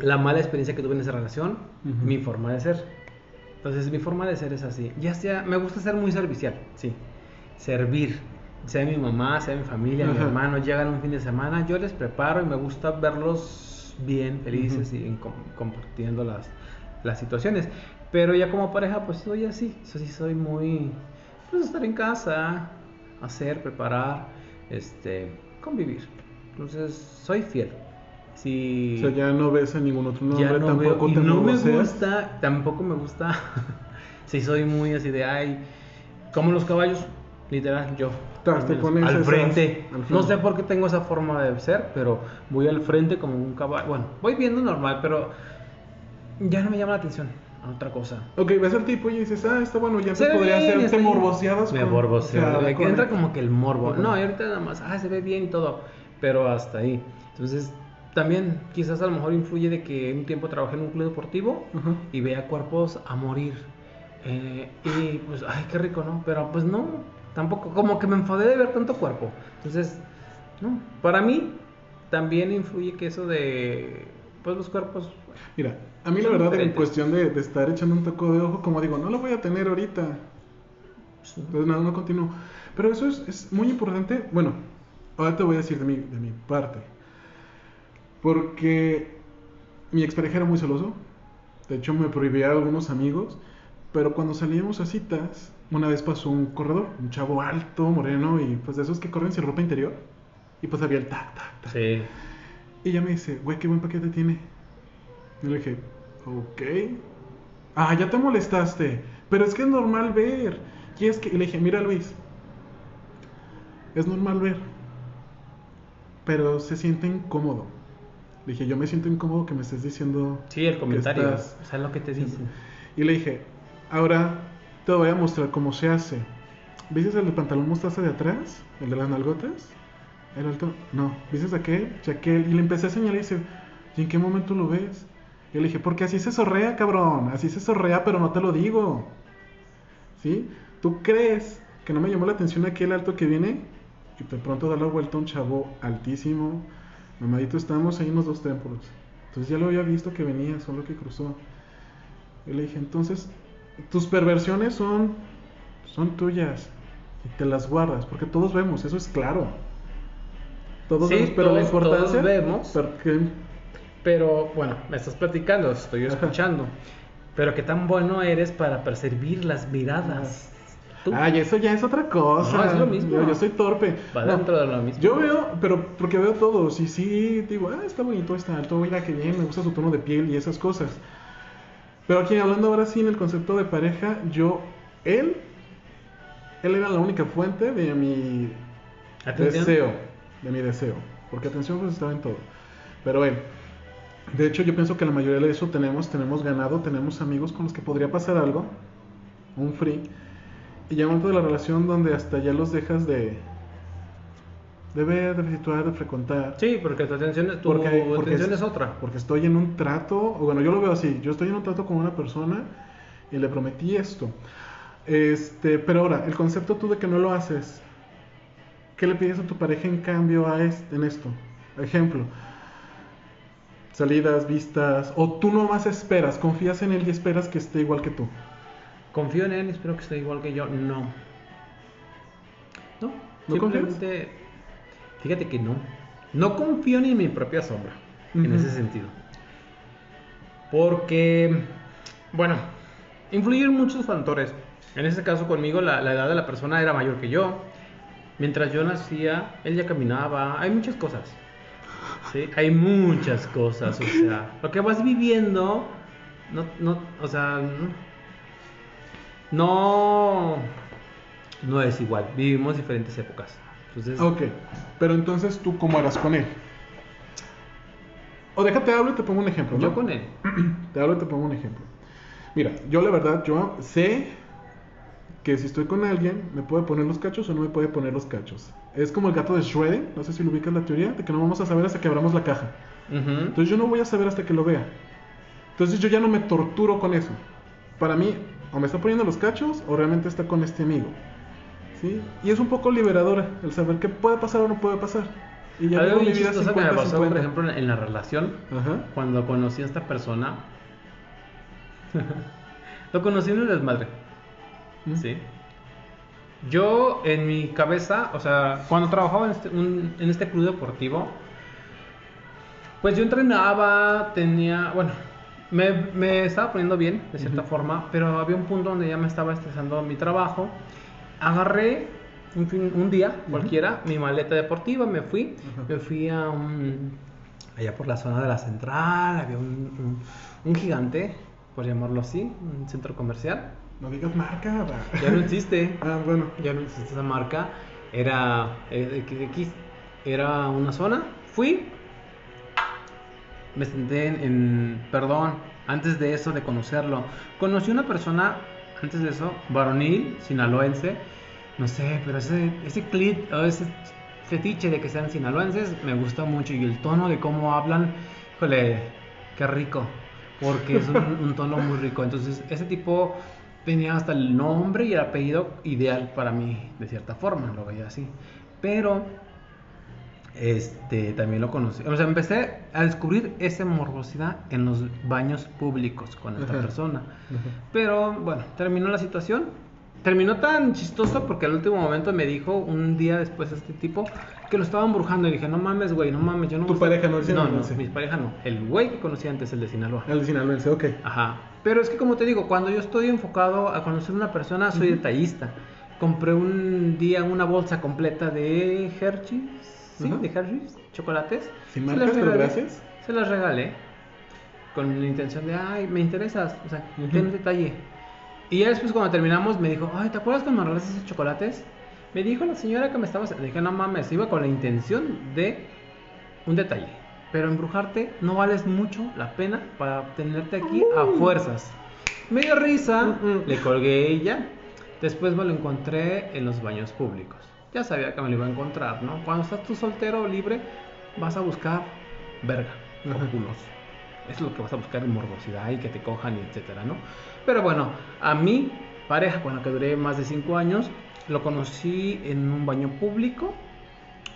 la mala experiencia que tuve en esa relación, mi forma de ser. Entonces, mi forma de ser es así. Ya sea, me gusta ser muy servicial, sí. Servir. Sea mi mamá, sea mi familia, mi hermano, llegan un fin de semana, yo les preparo y me gusta verlos bien, felices y en- com- compartiendo las, las situaciones. Pero ya como pareja, pues soy así. Eso sí, soy muy. Pues estar en casa, hacer, preparar, este, convivir. Entonces, soy fiel. Si O sea, ya no ves a ningún otro nombre, ya no tampoco veo, y te no me gusta, tampoco me gusta. si soy muy así de ay, como los caballos, literal, yo. Al te menos, pones al esas- frente. No sé por qué tengo esa forma de ser, pero voy al frente como un caballo. Bueno, voy viendo normal, pero ya no me llama la atención a otra cosa. Ok, ves al tipo y dices, ah, está bueno, ya Se te podría bien, hacerte morboseadas. Me morboseo. sea, entra como que el morbo. No, y ahorita nada más, ah, se ve bien y todo. Pero hasta ahí. Entonces, también quizás a lo mejor influye de que un tiempo trabajé en un club deportivo y veía cuerpos a morir. Eh, y pues, ay, qué rico, ¿no? Pero pues no, tampoco, como que me enfadé de ver tanto cuerpo. Entonces, no, para mí también influye que eso de, pues los cuerpos, Mira, a mí la verdad en diferentes. cuestión de, de estar echando un toco de ojo, como digo, no lo voy a tener ahorita. no. Entonces nada, no continúo. Pero eso es, es muy importante. Bueno, ahora te voy a decir de mi, de mi parte. Porque mi expareja era muy celoso. De hecho, me prohibía a algunos amigos. Pero cuando salíamos a citas, una vez pasó un corredor, un chavo alto, moreno, y pues de esos que corren sin ropa interior. Y pues había el tac, tac, tac. Sí. Y ella me dice, güey, qué buen paquete tiene. Y le dije, ok. Ah, ya te molestaste. Pero es que es normal ver. Y es que, y le dije, mira Luis, es normal ver. Pero se siente incómodo. Dije, yo me siento incómodo que me estés diciendo. Sí, el que comentario. estás- O sea, lo que te dicen. Y le dije, ahora te voy a mostrar cómo se hace. ¿Viste el de pantalón mostaza de atrás? ¿El de las nalgotas? ¿El alto? No. ¿Viste aquel? Aquel. Y le empecé a señalar y dice, ¿y en qué momento lo ves? Y le dije, porque así se zorrea, cabrón. Así se zorrea, pero no te lo digo. ¿Sí? ¿Tú crees que no me llamó la atención aquel alto que viene? Y de pronto da la vuelta a un chavo altísimo. Mamadito, estábamos ahí en los dos templos. Entonces ya lo había visto que venía, solo que cruzó. Y le dije, entonces, tus perversiones son, son tuyas. Y te las guardas, porque todos vemos, eso es claro. Todos Sí, vemos, pero la todos- todos importancia... vemos. porque- Pero bueno, me estás platicando, estoy escuchando. Pero qué tan bueno eres para percibir las miradas. Tú. Ay, eso ya es otra cosa. No, es lo mismo. Yo, yo soy torpe. Va No, dentro de lo mismo. Yo veo, pero porque veo todo. Sí, sí, digo, ah, está bonito, está alto, mira que bien, me gusta su tono de piel y esas cosas. Pero aquí hablando ahora sí en el concepto de pareja, yo, él, él era la única fuente de mi Atención. deseo, de mi deseo. Porque atención pues estaba en todo. Pero él, de hecho yo pienso que la mayoría de eso tenemos, tenemos ganado, tenemos amigos con los que podría pasar algo, un free. Y llega un momento de la relación donde hasta ya los dejas de, de ver, de situar, de frecuentar. Sí, porque tu atención, es- tu Porque- porque atención es- es otra. Porque estoy en un trato, o bueno, yo lo veo así, yo estoy en un trato con una persona y le prometí esto. Este, pero ahora, el concepto tú de que no lo haces, ¿qué le pides a tu pareja en cambio a este, en esto? Ejemplo, salidas, vistas, o tú nomás esperas, confías en él y esperas que esté igual que tú. Confío en él, espero que esté igual que yo. No. No. ¿No confías? simplemente. Fíjate que no. No confío ni en mi propia sombra. En ese sentido. Porque. Bueno. Influyen muchos factores. En este caso conmigo la, la edad de la persona era mayor que yo. Mientras yo nacía, él ya caminaba. Hay muchas cosas. Sí, hay muchas cosas. O sea, lo que vas viviendo. No, no, o sea, no, no es igual. Vivimos diferentes épocas. Entonces, Ok, pero entonces tú cómo eras con él. O déjate hablo y te pongo un ejemplo. ¿no? yo con él. Te hablo y te pongo un ejemplo. Mira, yo la verdad, yo sé que si estoy con alguien, me puede poner los cachos o no me puede poner los cachos. Es como el gato de Schrödinger, no sé si lo ubicas la teoría, de que no vamos a saber hasta que abramos la caja. Entonces yo no voy a saber hasta que lo vea. Entonces yo ya no me torturo con eso. Para mí, o me está poniendo los cachos o realmente está con este amigo. ¿Sí? Y es un poco liberadora el saber qué puede pasar o no puede pasar. Y ya Algo bien chistoso que me pasó, por 50-50. ejemplo, en, en la relación, Ajá. cuando conocí a esta persona. lo conocí en el desmadre. ¿Mm? Sí. Yo, en mi cabeza, o sea, cuando trabajaba en este, un- en este club deportivo, pues yo entrenaba, tenía, bueno, me, me estaba poniendo bien, de cierta forma, pero había un punto donde ya me estaba estresando mi trabajo. Agarré un, fin- un día cualquiera mi maleta deportiva, me fui, me fui a un, allá por la zona de la central, había un, un- un gigante, por llamarlo así, un centro comercial. No digas marca. Ya no existe. ah, bueno. Ya no existe esa marca. Era eh, X, era una zona. Fui. Me senté en, en- Perdón, antes de eso, de conocerlo. Conocí una persona, antes de eso, varonil, sinaloense. No sé, pero ese, ese clip, o ese fetiche de que sean sinaloenses, me gusta mucho. Y el tono de cómo hablan, híjole, qué rico. Porque es un, un tono muy rico. Entonces, ese tipo tenía hasta el nombre y el apellido ideal para mí, de cierta forma, lo veía así. Pero, este, también lo conocí. O sea, empecé a descubrir esa morbosidad en los baños públicos con esta Ajá. persona. Ajá. Pero, bueno, terminó la situación. terminó tan chistoso porque al último momento me dijo un día después este tipo que lo estaba embrujando y dije, no mames, güey, no mames, yo no... ¿Tu pareja estar-". no de No, no, sinaloense? mi pareja no. El güey que conocí antes, el de Sinaloa. El sinaloense, ok. Ajá. Pero es que como te digo, cuando yo estoy enfocado a conocer una persona, soy detallista. Compré un día una bolsa completa de Hershey's, ¿sí? Ajá. De chocolates. Sin Se marcas, pero regalé. gracias. Se las regalé con la intención de, ay, me interesas, o sea, Ujú. ten un detalle. Y ya después cuando terminamos me dijo, ay, ¿te acuerdas cuando me regalaste esos chocolates? Me dijo la señora que me estaba... Le dije, no mames, iba con la intención de un detalle. Pero embrujarte no vales mucho la pena para tenerte aquí a fuerzas. Me dio risa, le colgué ya. Después me lo encontré en los baños públicos. Ya sabía que me lo iba a encontrar, ¿no? Cuando estás tú soltero o libre, vas a buscar verga culos. Eso es lo que vas a buscar en morbosidad y que te cojan y etcétera, ¿no? Pero bueno, a mi pareja, con la que duré más de 5 años, lo conocí en un baño público.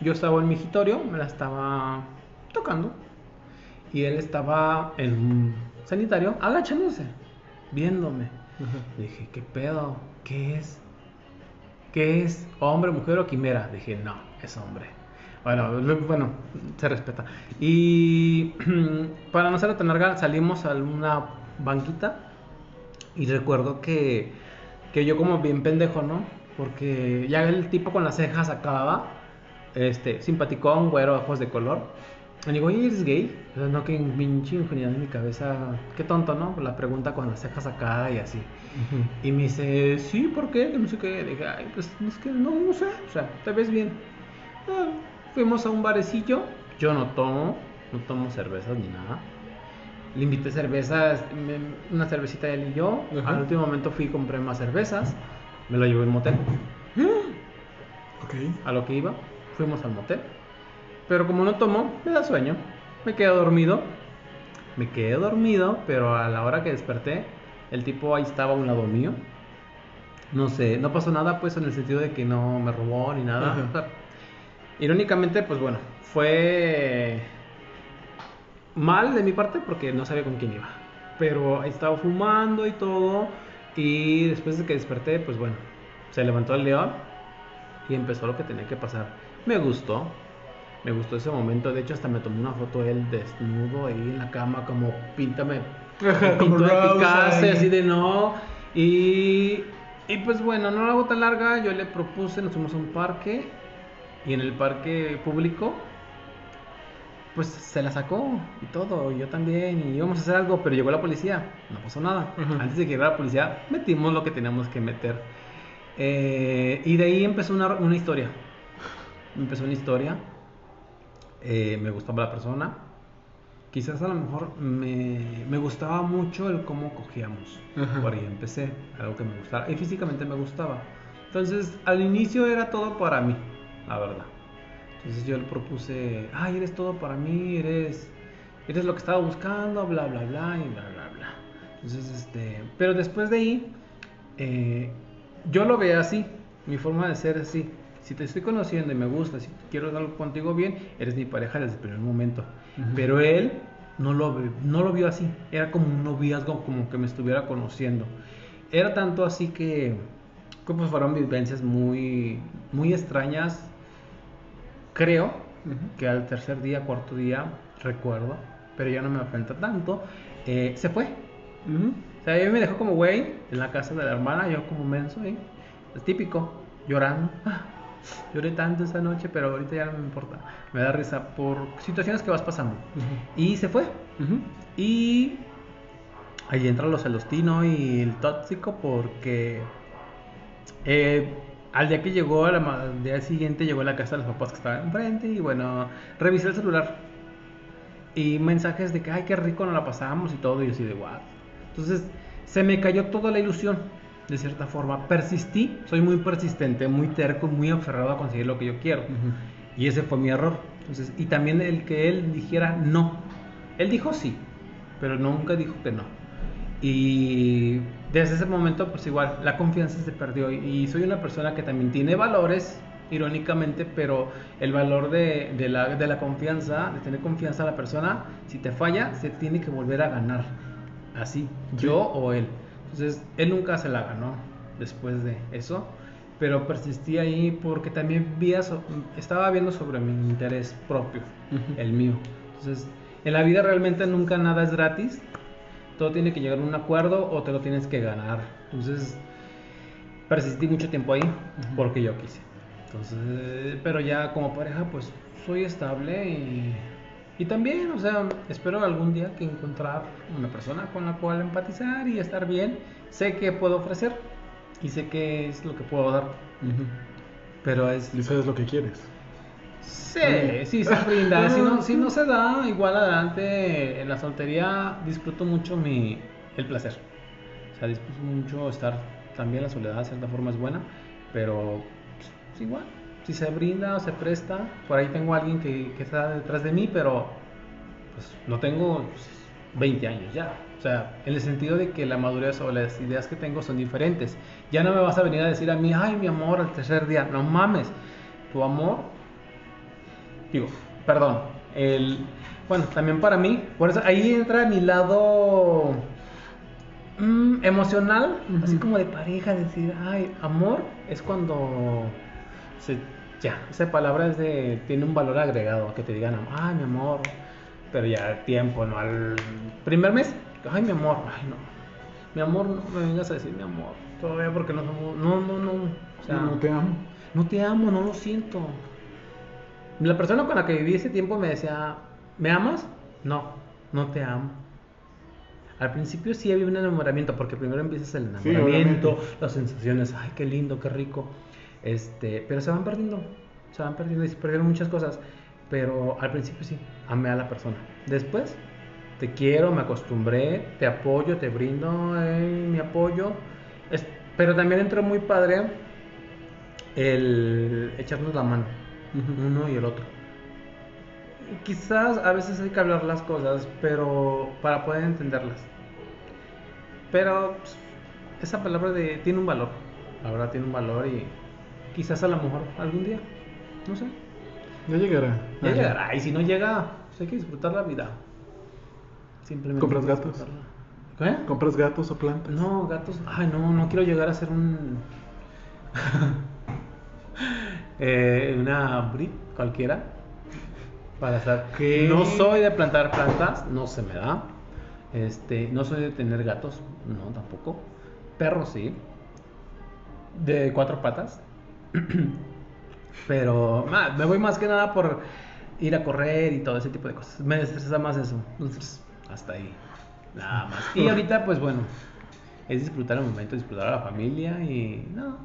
Yo estaba en mi migitorio, me la estaba tocando. Y él estaba en un sanitario, agachándose, viéndome. Dije, ¿qué pedo? ¿Qué es? ¿Qué es? ¿Hombre, mujer o quimera? Dije, no, es hombre. Bueno, bueno, se respeta. Y para no ser tan larga, salimos a una banquita y recuerdo que, que yo como bien pendejo, ¿no? Porque ya el tipo con las cejas acababa, este, simpaticón, güero, ojos de color. Digo, oye, ¿eres gay? O sea, no, que pinche ingenuidad en mi cabeza. Qué tonto, ¿no? La pregunta con las cejas acá y así. Y me dice, sí, ¿por qué? Que no sé qué. Dije, ay, pues es que no, no sé. O sea, te ves bien. Ah, fuimos a un barecillo. Yo no tomo, no tomo cervezas ni nada. Le invité cervezas, me- una cervecita él y yo. Ajá. Al último momento fui y compré más cervezas. Me lo llevé al motel. Ok. A lo que iba, fuimos al motel. Pero como no tomo, me da sueño. Me quedé dormido. Me quedé dormido, pero a la hora que desperté, el tipo ahí estaba a un lado mío. No sé, no pasó nada, pues en el sentido de que no me robó ni nada. Ajá. O sea, irónicamente, pues bueno, fue mal de mi parte porque no sabía con quién iba. Pero ahí estaba fumando y todo. Y después de que desperté, pues bueno, se levantó el león y empezó lo que tenía que pasar. Me gustó, me gustó ese momento. De hecho, hasta me tomé una foto de él desnudo ahí en la cama, como píntame, como de Picasso, así de no. Y, y pues bueno, no la hago tan larga. Yo le propuse, nos fuimos a un parque y en el parque público pues se la sacó y todo, y yo también, y íbamos a hacer algo, pero llegó la policía, no pasó nada. Antes de que llegara la policía, metimos lo que teníamos que meter. Eh, y de ahí empezó una, una historia. Empezó una historia. Eh, me gustaba la persona. Quizás a lo mejor me, me gustaba mucho el cómo cogíamos. Ajá. Por ahí empecé, algo que me gustaba. Y físicamente me gustaba. Entonces, al inicio era todo para mí, la verdad. Entonces yo le propuse, ay, eres todo para mí, eres, eres lo que estaba buscando, bla, bla, bla, y bla, bla, bla. Entonces, este, pero después de ahí, eh, yo lo veo así, mi forma de ser así. Si te estoy conociendo y me gusta, si quiero algo contigo bien, eres mi pareja desde el primer momento. Ujú. Pero él no lo, ve- no lo vio así, era como un noviazgo, como que me estuviera conociendo. Era tanto así que, pues fueron vivencias muy, muy extrañas, creo que al tercer día, cuarto día, recuerdo, pero ya no me afecta tanto, eh, se fue. O sea, él me dejó como güey en la casa de la hermana, yo como menso, ¿eh? Típico, llorando. Ah, lloré tanto esa noche, pero ahorita ya no me importa. Me da risa por situaciones que vas pasando. Ujú. Y se fue. Ujú. Y ahí entra lo celostino y el tóxico porque eh, al día que llegó, al día siguiente llegó a la casa de los papás que estaban enfrente y bueno, revisé el celular y mensajes de que, ay, qué rico nos la pasamos y todo y yo así de, what. Entonces se me cayó toda la ilusión, de cierta forma. Persistí, soy muy persistente, muy terco, muy aferrado a conseguir lo que yo quiero. Y ese fue mi error. Entonces, y también el que él dijera no. Él dijo sí, pero nunca dijo que no. Y desde ese momento, pues igual, la confianza se perdió. Y, y soy una persona que también tiene valores, irónicamente, pero el valor de, de la, de la confianza, de tener confianza a la persona, si te falla, se tiene que volver a ganar. Así, yo o él. Entonces, él nunca se la ganó. después de eso, pero persistí ahí porque también vi estaba viendo sobre mi interés propio, el mío. Entonces, en la vida realmente nunca nada es gratis, todo tiene que llegar a un acuerdo o te lo tienes que ganar. Entonces, persistí mucho tiempo ahí porque yo quise. Entonces, pero ya como pareja, pues soy estable y, y también, o sea, espero algún día que encontrar una persona con la cual empatizar y estar bien. Sé que puedo ofrecer y sé que es lo que puedo dar. Pero es... Y sabes lo que quieres. Sí, sí se brinda. Si no, si no se da, igual adelante en la soltería disfruto mucho mi, el placer. O sea, disfruto mucho estar también la soledad de cierta forma es buena, pero pues, igual, si se brinda o se presta, por ahí tengo a alguien que, que está detrás de mí, pero pues no tengo 20 pues, años ya. O sea, en el sentido de que la madurez o las ideas que tengo son diferentes. Ya no me vas a venir a decir a mí, ay, mi amor, al tercer día. No mames. Tu amor, digo, perdón, el, bueno, también para mí, por eso ahí entra mi lado Mm, emocional, así como de pareja, decir, ay, amor, es cuando se, ya, esa palabra es de, tiene un valor agregado, que te digan, ay, mi amor, pero ya tiempo, ¿no? Al primer mes, ay, mi amor, ay, no, mi amor, no me vengas a decir mi amor, todavía porque no somos, no, no, no, o sea, no te amo. No te amo, no lo siento. La persona con la que viví ese tiempo me decía, ¿me amas? No, no te amo. Al principio sí había un enamoramiento, porque primero empiezas el enamoramiento, las sensaciones, ay, qué lindo, qué rico. Este, pero se van perdiendo, se van perdiendo y se perdieron muchas cosas. Pero al principio sí, amé a la persona. Después, te quiero, me acostumbré, te apoyo, te brindo eh, mi apoyo. pero también entró muy padre el echarnos la mano, uno y el otro quizás a veces hay que hablar las cosas, pero para poder entenderlas. Pero pues, esa palabra de tiene un valor, la verdad tiene un valor y quizás a lo mejor algún día, no sé. Ya llegará. Ya llegará, y si no llega, pues hay que disfrutar la vida. Simplemente. ¿Compras gatos? ¿Qué? ¿Compras gatos o plantas? No, gatos. Ay, no, no quiero llegar a ser un. eh, una Brit cualquiera para saber No soy de plantar plantas, no se me da. Este, no soy de tener gatos, no tampoco. Perros sí. De cuatro patas. Pero me voy más que nada por ir a correr y todo ese tipo de cosas. Me estresa más eso. Entonces, hasta ahí. Nada más. Y ahorita, pues bueno, es disfrutar el momento, disfrutar a la familia y no,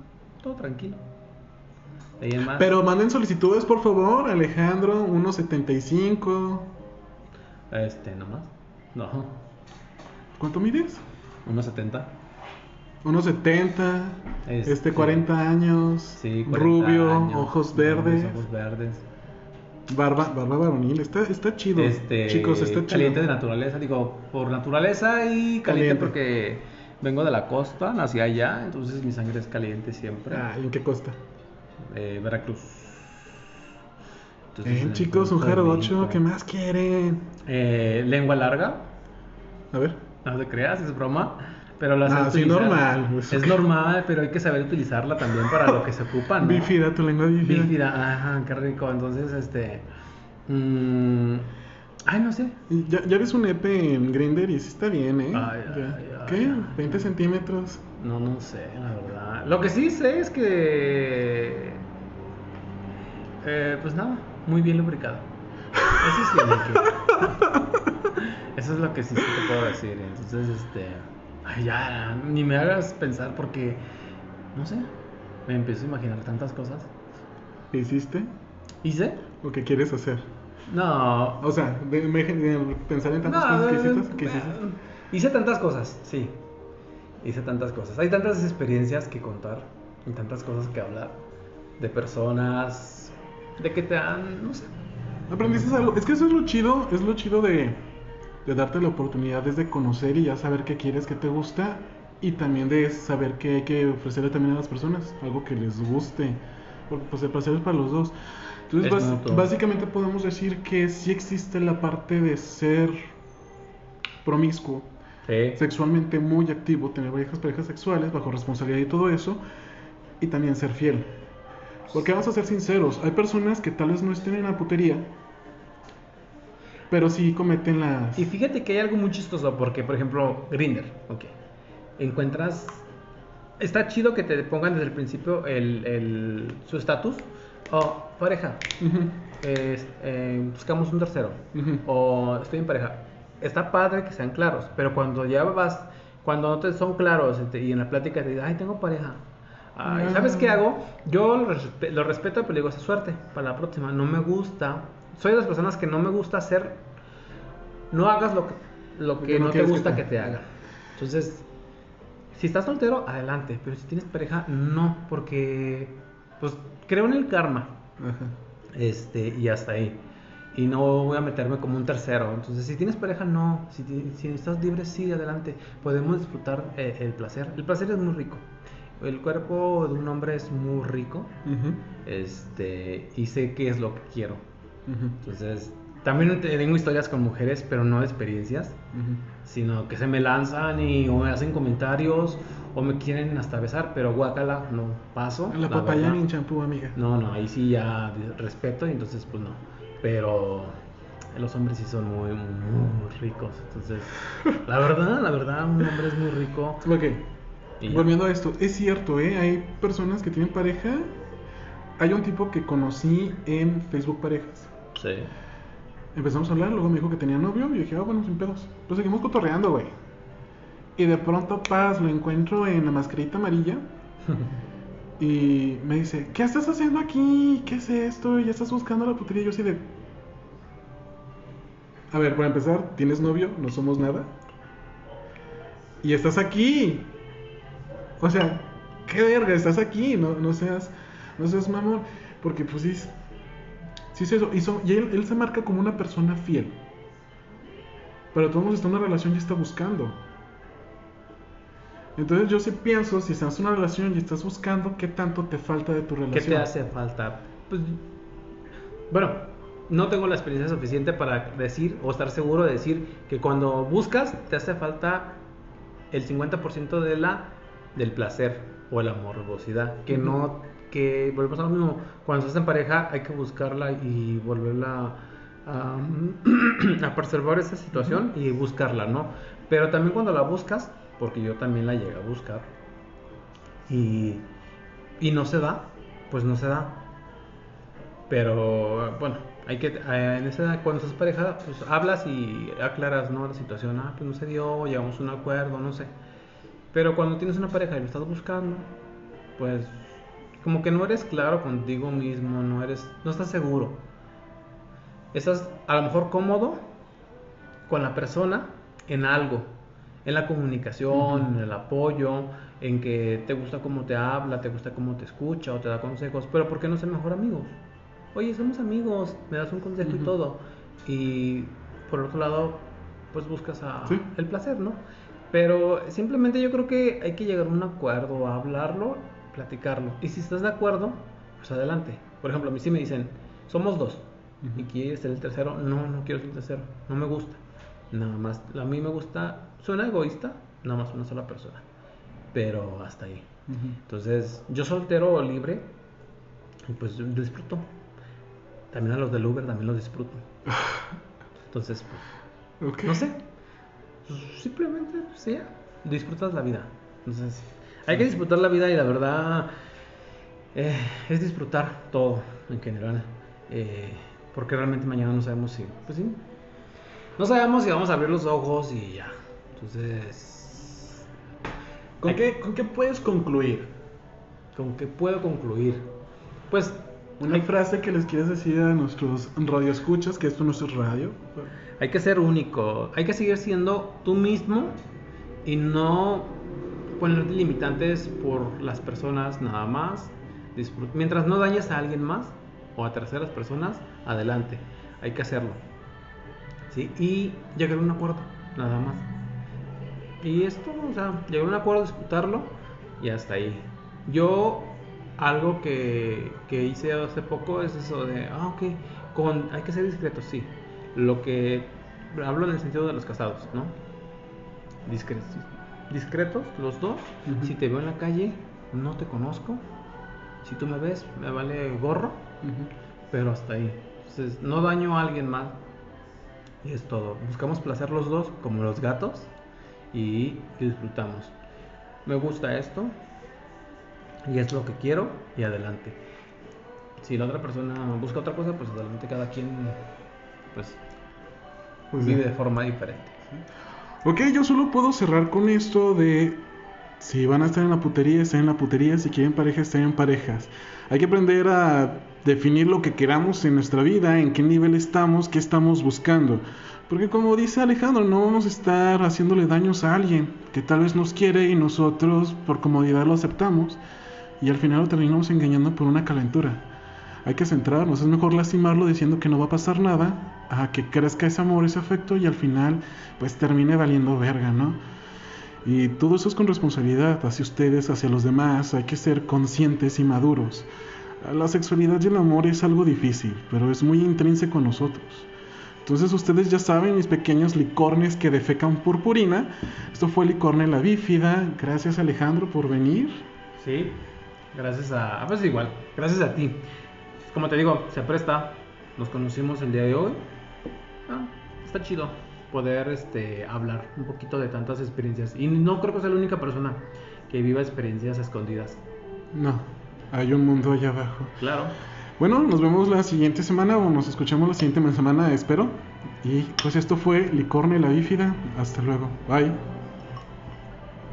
todo tranquilo. Pero manden solicitudes, por favor, Alejandro, 1.75. Este, nomás. No. ¿Cuánto mides? 1.70. 1.70. Este, este, 40 años. Sí, 40 rubio, ojos verdes. Ojos verdes. Barba, barba varonil, está, está chido. Este, Chicos, está chido. Caliente de naturaleza, digo, por naturaleza y caliente, porque vengo de la costa, nací allá, entonces mi sangre es caliente siempre. Ah, ¿y en qué costa? eh, Veracruz. Entonces, eh, chicos, un jarocho, ¿qué más quieren? Eh, lengua larga. A ver. No te creas, es broma. Pero la ah, sí, normal. Pues, es normal, pero hay que saber utilizarla también para lo que se ocupa, ¿no? Bífida, tu lengua bífida. Bífida, ajá, qué rico. Entonces, este. Mmm, ay, no sé. Ya, ya ves un EP en Grinder y sí está bien, ¿eh? Ay, ay, ¿Qué? ¿20 centímetros? No, no sé, la verdad. Lo que sí sé es que. Eh, pues nada, muy bien lubricado. Eso sí, Eso es lo que sí, te puedo decir. Entonces, este. Ay, ya, ni me hagas pensar porque. No sé. Me empiezo a imaginar tantas cosas. ¿Qué hiciste? ¿Hice? ¿O qué quieres hacer? No. O sea, pensar en tantas cosas que hiciste. ¿Qué hiciste? Hice tantas cosas, sí hice tantas cosas. Hay tantas experiencias que contar y tantas cosas que hablar de personas, de que te han, no sé. Aprendiste algo. Es que eso es lo chido, es lo chido de, de darte la oportunidad de conocer y ya saber qué quieres, qué te gusta y también de saber qué hay que ofrecerle también a las personas, algo que les guste, porque pues el placer es para los dos. Entonces, básicamente podemos decir que sí existe la parte de ser promiscuo, Sí. sexualmente muy activo, tener parejas, parejas sexuales bajo responsabilidad y todo eso, y también ser fiel. Porque vamos a ser sinceros, hay personas que tal vez no estén en la putería, pero sí cometen las... Y fíjate que hay algo muy chistoso, porque, por ejemplo, Grinder, ok. Encuentras. Está chido que te pongan desde el principio el, el- su estatus. O pareja. Ujú, es- eh, buscamos un tercero. ujú. O estoy en pareja. Está padre que sean claros, pero cuando ya vas. Cuando no te son claros este, y en la plática te dicen, ay, tengo pareja. Ay. ¿Sabes qué hago? Yo lo, respe- lo respeto, pero le digo, esa suerte para la próxima. No me gusta. Soy de las personas que no me gusta hacer. No hagas lo que, lo que no no te quieres que gusta te- que te hagan. Entonces, si estás soltero, adelante. Pero si tienes pareja, no. Porque, pues, creo en el karma. Ajá. Este, y hasta ahí. Y no voy a meterme como un tercero. Entonces, si tienes pareja, no. Si, si estás libre, sí, adelante. Podemos disfrutar eh, el placer. El placer es muy rico. El cuerpo de un hombre es muy rico. Ujú, Este, y sé qué es lo que quiero. Entonces, también te- tengo historias con mujeres, pero no de experiencias, ujú. sino que se me lanzan y o me hacen comentarios o me quieren hasta besar, pero guacala, no paso. La la papaya ni en champú, amiga. No, no, ahí sí ya respeto y entonces pues no. Pero los hombres sí son muy, muy ricos. Entonces, la verdad, la verdad, un hombre es muy rico. Ok, Y ya. volviendo a esto, es cierto, ¿eh? Hay personas que tienen pareja. Hay un tipo que conocí en Facebook Parejas. Sí. Empezamos a hablar, luego me dijo que tenía novio y dije, ah, bueno, sin pedos. Pues seguimos cotorreando, güey. Y de pronto, paz, lo encuentro en la mascarita amarilla y me dice, ¿qué estás haciendo aquí? ¿Qué es esto? ¿Ya estás buscando la putería? Y yo así de... A ver, para empezar, ¿tienes novio? No somos nada. Y estás aquí. O sea, qué verga, estás aquí. No, no seas, no seas mamón. Porque pues sí, sí es eso. Y, son- y él, él se marca como una persona fiel. Pero todos está en una relación y está buscando. Entonces yo sí pienso, si estás en una relación y estás buscando, ¿qué tanto te falta de tu relación? ¿Qué te hace falta? Pues, bueno, no tengo la experiencia suficiente para decir o estar seguro de decir que cuando buscas te hace falta el 50% de la del placer o la morbosidad, que no que volvemos a lo mismo, cuando estás en pareja hay que buscarla y volverla a, preservar esa situación y buscarla, ¿no? Pero también cuando la buscas, porque yo también la llegué a buscar y, y no se da, pues no se da. Pero bueno, hay que eh, en esa cuando estás pareja, pues hablas y aclaras, ¿no? La situación, ah, pues no se dio, llegamos a un acuerdo, no sé. Pero cuando tienes una pareja y lo estás buscando, pues como que no eres claro contigo mismo, no eres, no estás seguro. Estás a lo mejor cómodo con la persona en algo, en la comunicación, Ujú. en el apoyo, en que te gusta cómo te habla, te gusta cómo te escucha o te da consejos, pero ¿por qué no ser mejor amigos? Oye, somos amigos, me das un consejo y Ujú. todo. Y por otro lado, pues buscas a Sí. el placer, ¿no? Pero simplemente yo creo que hay que llegar a un acuerdo, a hablarlo, platicarlo. Y si estás de acuerdo, pues adelante. Por ejemplo, a mí sí me dicen, somos dos. ¿Y quieres ser el tercero? No, no quiero ser el tercero. No me gusta. Nada más, a mí me gusta, suena egoísta, nada más una sola persona. Pero hasta ahí. Entonces, yo soltero o libre, y pues yo disfruto. También a los del Uber también los disfruto. Entonces, pues, no sé. Pues, Simplemente, pues ya, disfrutas la vida. Entonces, hay que disfrutar la vida y la verdad eh, es disfrutar todo en general. Eh, porque realmente mañana no sabemos si, pues sí, no sabemos si vamos a abrir los ojos y ya. Entonces, ¿Con Hay- qué, ¿Con qué puedes concluir? ¿con qué puedo concluir? Pues, Una frase que les quieres decir a nuestros radioescuchas, que esto no es radio. Hay que ser único, hay que seguir siendo tú mismo y no ponerte limitantes por las personas nada más. Mientras no dañes a alguien más o a terceras personas, adelante, hay que hacerlo. ¿Sí? Y llegar a un acuerdo, nada más. Y esto, o sea, llegar a un acuerdo, disfrutarlo y hasta ahí. Yo, algo que, que hice hace poco es eso de, ah, ok, hay que ser discretos, sí. Lo que hablo en el sentido de los casados, ¿no? discretos, discretos los dos. Si te veo en la calle, no te conozco. Si tú me ves, me vale gorro, pero hasta ahí. Entonces, no daño a alguien más. Y es todo. Buscamos placer los dos, como los gatos, y disfrutamos. Me gusta esto, y es lo que quiero, y adelante. Si la otra persona busca otra cosa, pues adelante, cada quien pues, Pues vive de forma diferente. Ok, yo solo puedo cerrar con esto de si van a estar en la putería, estén en la putería, si quieren pareja, estén en parejas. Hay que aprender a definir lo que queramos en nuestra vida, en qué nivel estamos, qué estamos buscando. Porque como dice Alejandro, no vamos a estar haciéndole daños a alguien que tal vez nos quiere y nosotros por comodidad lo aceptamos y al final lo terminamos engañando por una calentura. Hay que centrarnos, es mejor lastimarlo diciendo que no va a pasar nada, a que crezca ese amor, ese afecto y al final pues termine valiendo verga, ¿no? Y todo eso es con responsabilidad hacia ustedes, hacia los demás, hay que ser conscientes y maduros. La sexualidad y el amor es algo difícil, pero es muy intrínseco a nosotros. Entonces ustedes ya saben, mis pequeños licornes que defecan purpurina. Esto fue Licorne la Bífida. Gracias Alejandro por venir. Sí, gracias a. ah, Pues igual, gracias a ti. Como te digo, se presta. Nos conocimos el día de hoy. Ah, está chido poder este, hablar un poquito de tantas experiencias. Y no creo que sea la única persona que viva experiencias escondidas. No, hay un mundo allá abajo. Claro. Bueno, nos vemos la siguiente semana o nos escuchamos la siguiente semana, espero. Y pues esto fue Licorne la Bífida. Hasta luego. Bye.